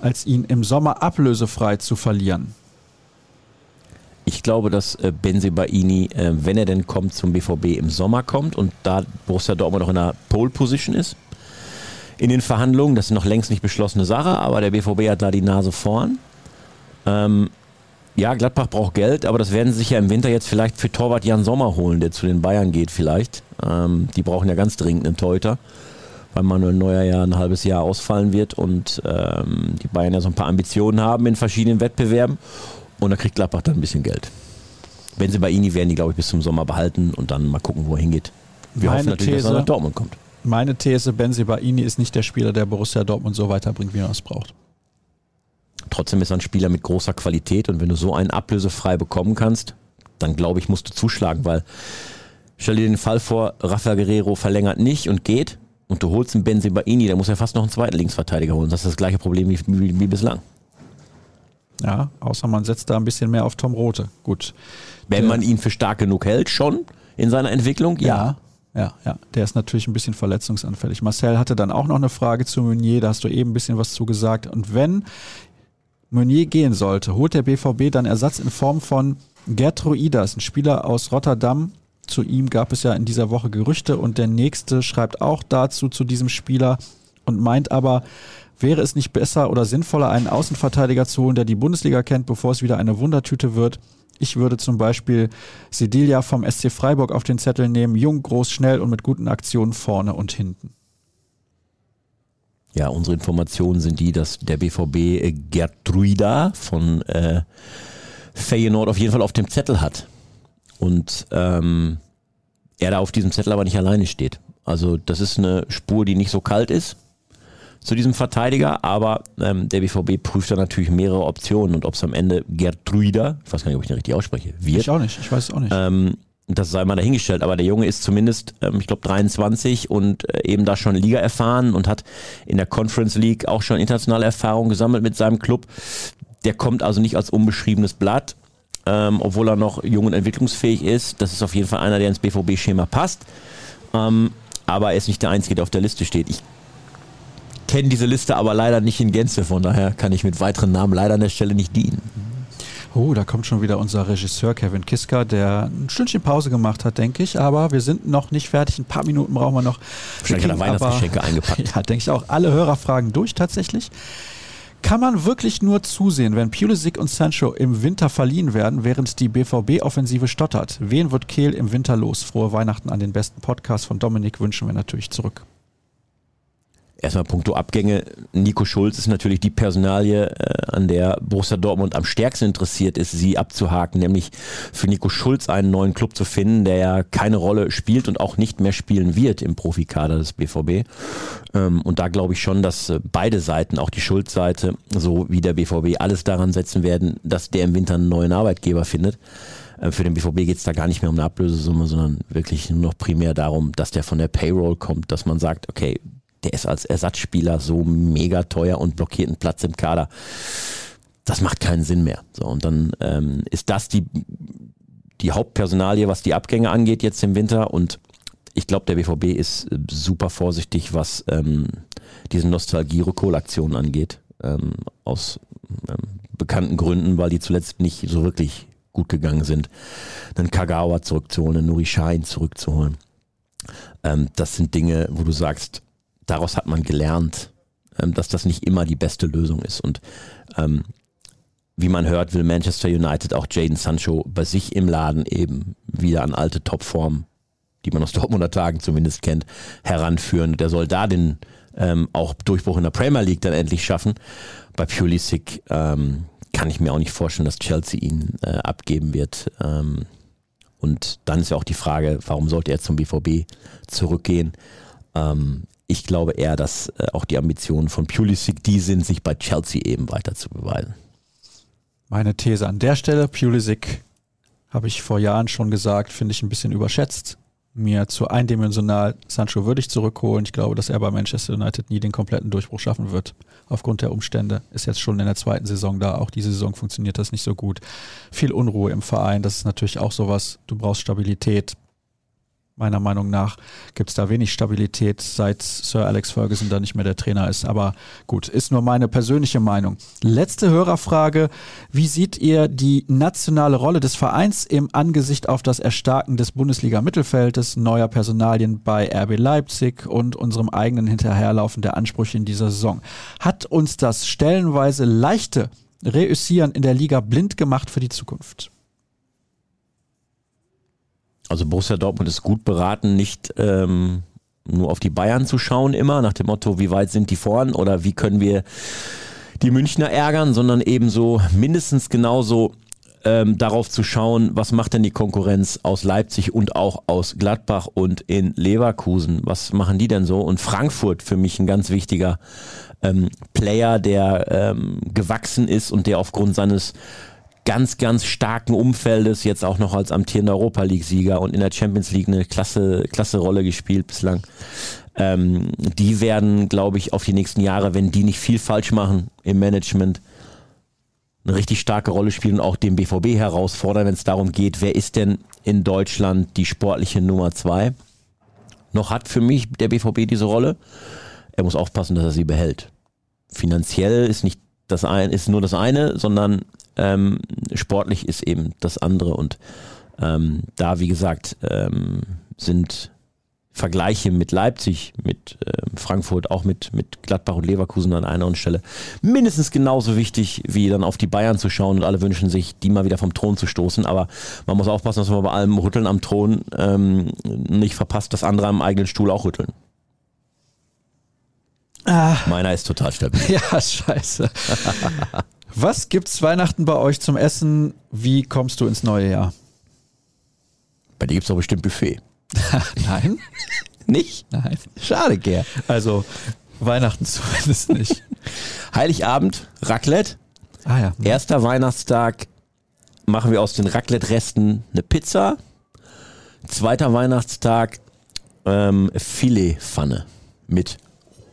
als ihn im Sommer ablösefrei zu verlieren. Ich glaube, dass äh, Benzebaini, äh, wenn er denn kommt, zum BVB im Sommer kommt und da Borussia Dortmund noch in einer Pole Position ist. In den Verhandlungen, das ist noch längst nicht beschlossene Sache, aber der BVB hat da die Nase vorn. Ähm, ja, Gladbach braucht Geld, aber das werden sie sich ja im Winter jetzt vielleicht für Torwart Jan Sommer holen, der zu den Bayern geht vielleicht. Ähm, die brauchen ja ganz dringend einen Teuter, weil Manuel Neuer ja ein halbes Jahr ausfallen wird und ähm, die Bayern ja so ein paar Ambitionen haben in verschiedenen Wettbewerben. Und da kriegt Gladbach dann ein bisschen Geld. Wenn sie bei Ini werden die, glaube ich, bis zum Sommer behalten und dann mal gucken, wo er hingeht. Wir Meine hoffen natürlich, These- dass er nach Dortmund kommt. Meine These, Benzibaini ist nicht der Spieler, der Borussia Dortmund so weiterbringt, wie er es braucht. Trotzdem ist er ein Spieler mit großer Qualität und wenn du so einen ablösefrei bekommen kannst, dann glaube ich, musst du zuschlagen, weil stell dir den Fall vor, Rafa Guerrero verlängert nicht und geht und du holst einen Benzibaini, dann muss er fast noch einen zweiten Linksverteidiger holen. Das ist das gleiche Problem wie, wie, wie bislang. Ja, außer man setzt da ein bisschen mehr auf Tom Rote. Gut. Wenn man ihn für stark genug hält, schon in seiner Entwicklung, ja. Ja, ja, ja. Der ist natürlich ein bisschen verletzungsanfällig. Marcel hatte dann auch noch eine Frage zu Meunier, da hast du eben ein bisschen was zugesagt. Und wenn Meunier gehen sollte, holt der BVB dann Ersatz in Form von Gertruidas, ein Spieler aus Rotterdam. Zu ihm gab es ja in dieser Woche Gerüchte und der nächste schreibt auch dazu zu diesem Spieler und meint aber, wäre es nicht besser oder sinnvoller, einen Außenverteidiger zu holen, der die Bundesliga kennt, bevor es wieder eine Wundertüte wird? Ich würde zum Beispiel Sedilia vom SC Freiburg auf den Zettel nehmen. Jung, groß, schnell und mit guten Aktionen vorne und hinten. Ja, unsere Informationen sind die, dass der BVB äh, Gertruida von äh, Feyenoord auf jeden Fall auf dem Zettel hat. Und ähm, er da auf diesem Zettel aber nicht alleine steht. Also das ist eine Spur, die nicht so kalt ist zu diesem Verteidiger, aber ähm, der BVB prüft da natürlich mehrere Optionen und ob es am Ende Gertruida, ich weiß gar nicht, ob ich den richtig ausspreche, wird. Ich auch nicht, ich weiß es auch nicht. Ähm, das sei mal dahingestellt, aber der Junge ist zumindest, ähm, ich glaube, 23 und äh, eben da schon Liga erfahren und hat in der Conference League auch schon internationale Erfahrung gesammelt mit seinem Club. Der kommt also nicht als unbeschriebenes Blatt, ähm, obwohl er noch jung und entwicklungsfähig ist. Das ist auf jeden Fall einer, der ins BVB-Schema passt. Ähm, aber er ist nicht der Einzige, der auf der Liste steht. Ich kenne diese Liste aber leider nicht in Gänze, von daher kann ich mit weiteren Namen leider an der Stelle nicht dienen. Oh, da kommt schon wieder unser Regisseur Kevin Kiska, der ein Stündchen Pause gemacht hat, denke ich. Aber wir sind noch nicht fertig. Ein paar Minuten brauchen wir noch. Wahrscheinlich hat er Weihnachtsgeschenke eingepackt. Ja, denke ich auch. Alle Hörerfragen durch tatsächlich. Kann man wirklich nur zusehen, wenn Pulisic und Sancho im Winter verliehen werden, während die BVB-Offensive stottert? Wen wird Kehl im Winter los? Frohe Weihnachten an den besten Podcast von Dominik wünschen wir natürlich zurück. Erstmal puncto Abgänge. Nico Schulz ist natürlich die Personalie, äh, an der Borussia Dortmund am stärksten interessiert ist, sie abzuhaken, nämlich für Nico Schulz einen neuen Club zu finden, der ja keine Rolle spielt und auch nicht mehr spielen wird im Profikader des BVB. Ähm, und da glaube ich schon, dass äh, beide Seiten, auch die Schulz-Seite, so wie der BVB, alles daran setzen werden, dass der im Winter einen neuen Arbeitgeber findet. Äh, Für den BVB geht es da gar nicht mehr um eine Ablösesumme, sondern wirklich nur noch primär darum, dass der von der Payroll kommt, dass man sagt, okay, der ist als Ersatzspieler so mega teuer und blockiert einen Platz im Kader. Das macht keinen Sinn mehr. So, und dann ähm, ist das die, die Hauptpersonalie, was die Abgänge angeht jetzt im Winter. Und ich glaube, der BVB ist äh, super vorsichtig, was ähm, diese Nostalgie-Rückholaktionen angeht. Ähm, aus ähm, bekannten Gründen, weil die zuletzt nicht so wirklich gut gegangen sind. Einen Kagawa zurückzuholen, einen Nuri Sahin zurückzuholen. Ähm, das sind Dinge, wo du sagst, daraus hat man gelernt, ähm, dass das nicht immer die beste Lösung ist. Und ähm, wie man hört, will Manchester United auch Jaden Sancho bei sich im Laden eben wieder an alte Topform, die man aus Dortmunder Tagen zumindest kennt, heranführen. Der soll da den ähm, auch Durchbruch in der Premier League dann endlich schaffen. Bei Pulisic ähm, kann ich mir auch nicht vorstellen, dass Chelsea ihn äh, abgeben wird. Ähm, und dann ist ja auch die Frage, warum sollte er zum BVB zurückgehen? Ähm, ich glaube eher, dass äh, auch die Ambitionen von Pulisic die sind, sich bei Chelsea eben weiter zu beweisen. Meine These an der Stelle, Pulisic, habe ich vor Jahren schon gesagt, finde ich ein bisschen überschätzt. Mir zu eindimensional Sancho würde ich zurückholen. Ich glaube, dass er bei Manchester United nie den kompletten Durchbruch schaffen wird. Aufgrund der Umstände. Ist jetzt schon in der zweiten Saison da. Auch diese Saison funktioniert das nicht so gut. Viel Unruhe im Verein. Das ist natürlich auch sowas. Du brauchst Stabilität. Meiner Meinung nach gibt es da wenig Stabilität, seit Sir Alex Ferguson da nicht mehr der Trainer ist. Aber gut, ist nur meine persönliche Meinung. Letzte Hörerfrage. Wie seht ihr die nationale Rolle des Vereins im Angesicht auf das Erstarken des Bundesliga-Mittelfeldes, neuer Personalien bei RB Leipzig und unserem eigenen Hinterherlaufen der Ansprüche in dieser Saison? Hat uns das stellenweise leichte Reüssieren in der Liga blind gemacht für die Zukunft? Also Borussia Dortmund ist gut beraten, nicht ähm, nur auf die Bayern zu schauen immer, nach dem Motto, wie weit sind die vorn oder wie können wir die Münchner ärgern, sondern ebenso mindestens genauso ähm, darauf zu schauen, was macht denn die Konkurrenz aus Leipzig und auch aus Gladbach und in Leverkusen? Was machen die denn so? Und Frankfurt für mich ein ganz wichtiger ähm, Player, der ähm, gewachsen ist und der aufgrund seines ganz, ganz starken Umfeldes jetzt auch noch als amtierender Europa League-Sieger und in der Champions League eine klasse, klasse Rolle gespielt bislang. Ähm, die werden, glaube ich, auf die nächsten Jahre, wenn die nicht viel falsch machen im Management, eine richtig starke Rolle spielen und auch den BVB herausfordern, wenn es darum geht, wer ist denn in Deutschland die sportliche Nummer zwei. Noch hat für mich der BVB diese Rolle. Er muss aufpassen, dass er sie behält. Finanziell ist nicht das ein, ist nur das eine, sondern ähm, sportlich ist eben das andere. Und ähm, da, wie gesagt, ähm, sind Vergleiche mit Leipzig, mit äh, Frankfurt, auch mit, mit Gladbach und Leverkusen an einer Stelle mindestens genauso wichtig, wie dann auf die Bayern zu schauen und alle wünschen sich, die mal wieder vom Thron zu stoßen. Aber man muss aufpassen, dass man bei allem Rütteln am Thron ähm, nicht verpasst, dass andere am eigenen Stuhl auch rütteln. Ah. Meiner ist total stabil. Ja, scheiße. Was gibt's Weihnachten bei euch zum Essen? Wie kommst du ins neue Jahr? Bei dir gibt's doch bestimmt Buffet. Nein. nicht? Nein. Schade, Ger. Also Weihnachten zumindest nicht. Heiligabend, Raclette. Ah ja. Erster Weihnachtstag machen wir aus den Raclette-Resten eine Pizza. Zweiter Weihnachtstag ähm, Filetpfanne mit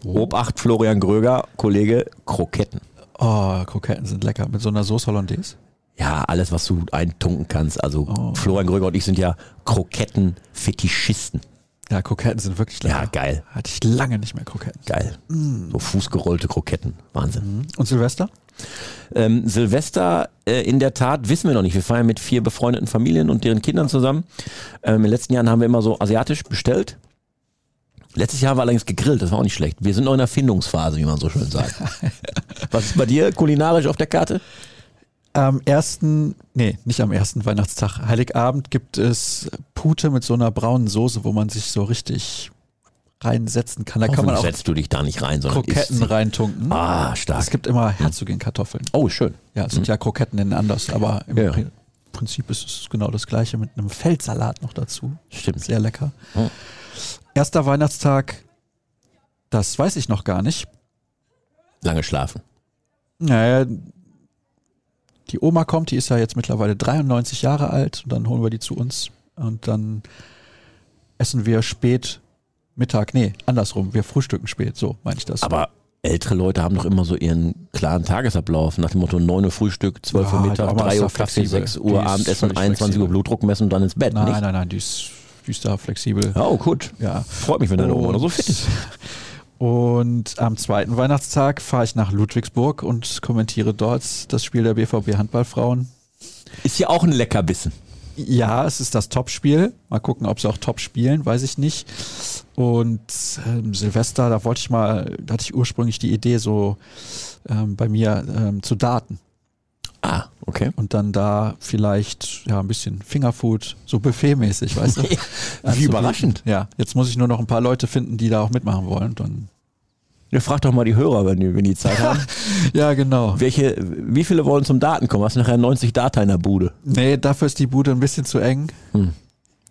Obacht Florian Gröger, Kollege, Kroketten. Oh, Kroketten sind lecker. Mit so einer Sauce Hollandaise? Ja, alles, was du eintunken kannst. Also oh. Florian Gröger und ich sind ja Kroketten-Fetischisten. Ja, Kroketten sind wirklich lecker. Ja, geil. Hatte ich lange nicht mehr Kroketten. Geil. Mm. So fußgerollte Kroketten. Wahnsinn. Mm. Und Silvester? Ähm, Silvester, äh, in der Tat, wissen wir noch nicht. Wir feiern mit vier befreundeten Familien und deren Kindern zusammen. Ähm, in den letzten Jahren haben wir immer so asiatisch bestellt. Letztes Jahr war allerdings gegrillt, das war auch nicht schlecht. Wir sind noch in der Findungsphase, wie man so schön sagt. Was ist bei dir kulinarisch auf der Karte? Am ersten, nee, nicht am ersten Weihnachtstag, Heiligabend gibt es Pute mit so einer braunen Soße, wo man sich so richtig reinsetzen kann. Da kann man auch setzt du dich da nicht rein, sondern Kroketten reintunken. Ah, stark. Es gibt immer Herzogin-Kartoffeln. Oh, schön. Ja, es sind mhm. ja Kroketten in anders, aber im ja. Prinzip ist es genau das gleiche mit einem Feldsalat noch dazu. Stimmt. Sehr lecker. Mhm. Erster Weihnachtstag, das weiß ich noch gar nicht. Lange schlafen. Naja, die Oma kommt, die ist ja jetzt mittlerweile 93 Jahre alt und dann holen wir die zu uns und dann essen wir spät Mittag, nee, andersrum, wir frühstücken spät, so meine ich das. Aber ältere Leute haben doch immer so ihren klaren Tagesablauf nach dem Motto 9 Uhr Frühstück, 12 Uhr ja, Mittag, halt 3 Uhr Kaffee, 6 Uhr Abendessen, 21 flexibel. Uhr Blutdruck messen und dann ins Bett. Nein, nicht? nein, nein, die ist da flexibel. Oh, gut. Ja. Freut mich, wenn deine Oma so fit ist. Und am zweiten Weihnachtstag fahre ich nach Ludwigsburg und kommentiere dort das Spiel der BVB Handballfrauen. Ist ja auch ein Leckerbissen. Ja, es ist das Topspiel. Mal gucken, ob sie auch Top spielen, weiß ich nicht. Und ähm, Silvester, da wollte ich mal, da hatte ich ursprünglich die Idee, so ähm, bei mir ähm, zu daten. Ah, okay. Und dann da vielleicht ja ein bisschen Fingerfood, so buffetmäßig, weißt du? Wie also überraschend. Ja, jetzt muss ich nur noch ein paar Leute finden, die da auch mitmachen wollen. Dann ja, frag doch mal die Hörer, wenn die, wenn die Zeit haben. ja, genau. Welche, wie viele wollen zum Daten kommen? Hast du nachher 90 Data in der Bude? Nee, dafür ist die Bude ein bisschen zu eng. Hm.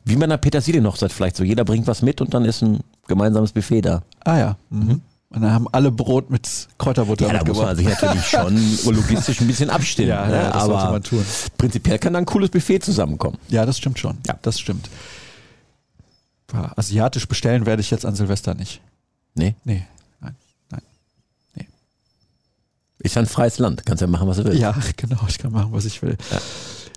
Wie bei einer Petersilie-Hochzeit vielleicht so. Jeder bringt was mit und dann ist ein gemeinsames Buffet da. Ah ja. Mhm. Und dann haben alle Brot mit Kräuterbutter ja, da muss man sich natürlich schon logistisch ein bisschen abstimmen. Ja, ne? ja aber. Prinzipiell kann dann ein cooles Buffet zusammenkommen. Ja, das stimmt schon. Ja, das stimmt. Asiatisch bestellen werde ich jetzt an Silvester nicht. Nee? Nee. Nein. Nein. Nee. Ist ja ein freies Land. Kannst ja machen, was du willst. Ja, genau. Ich kann machen, was ich will. Ja,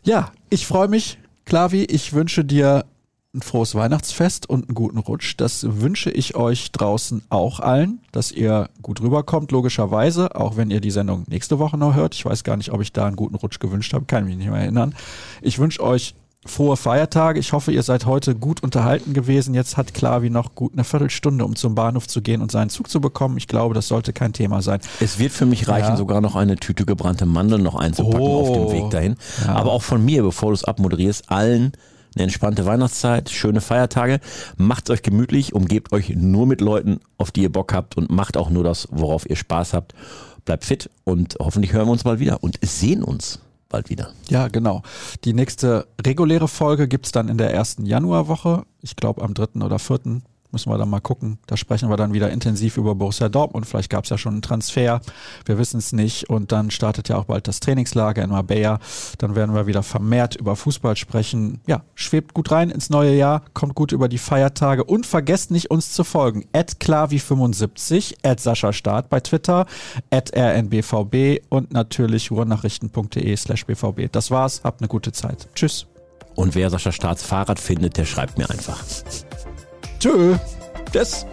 ja ich freue mich. Klavi, ich wünsche dir ein frohes Weihnachtsfest und einen guten Rutsch. Das wünsche ich euch draußen auch allen, dass ihr gut rüberkommt, logischerweise, auch wenn ihr die Sendung nächste Woche noch hört. Ich weiß gar nicht, ob ich da einen guten Rutsch gewünscht habe, kann mich nicht mehr erinnern. Ich wünsche euch frohe Feiertage. Ich hoffe, ihr seid heute gut unterhalten gewesen. Jetzt hat Klavi noch gut eine Viertelstunde, um zum Bahnhof zu gehen und seinen Zug zu bekommen. Ich glaube, das sollte kein Thema sein. Es wird für mich reichen, ja. sogar noch eine Tüte gebrannte Mandeln noch einzupacken oh. auf dem Weg dahin. Ja. Aber auch von mir, bevor du es abmoderierst, allen eine entspannte Weihnachtszeit, schöne Feiertage. Macht euch gemütlich, umgebt euch nur mit Leuten, auf die ihr Bock habt und macht auch nur das, worauf ihr Spaß habt. Bleibt fit und hoffentlich hören wir uns bald wieder und sehen uns bald wieder. Ja, genau. Die nächste reguläre Folge gibt es dann in der ersten Januarwoche. Ich glaube am dritten oder vierten Müssen wir dann mal gucken. Da sprechen wir dann wieder intensiv über Borussia Dortmund. Vielleicht gab es ja schon einen Transfer. Wir wissen es nicht. Und dann startet ja auch bald das Trainingslager in Marbella. Dann werden wir wieder vermehrt über Fußball sprechen. Ja, schwebt gut rein ins neue Jahr, kommt gut über die Feiertage und vergesst nicht, uns zu folgen. At klavi75, at Sascha Start bei Twitter, at rnbvb und natürlich ruhrnachrichten.de slash bvb. Das war's. Habt eine gute Zeit. Tschüss. Und wer Sascha Starts Fahrrad findet, der schreibt mir einfach. Tschö. Tschüss.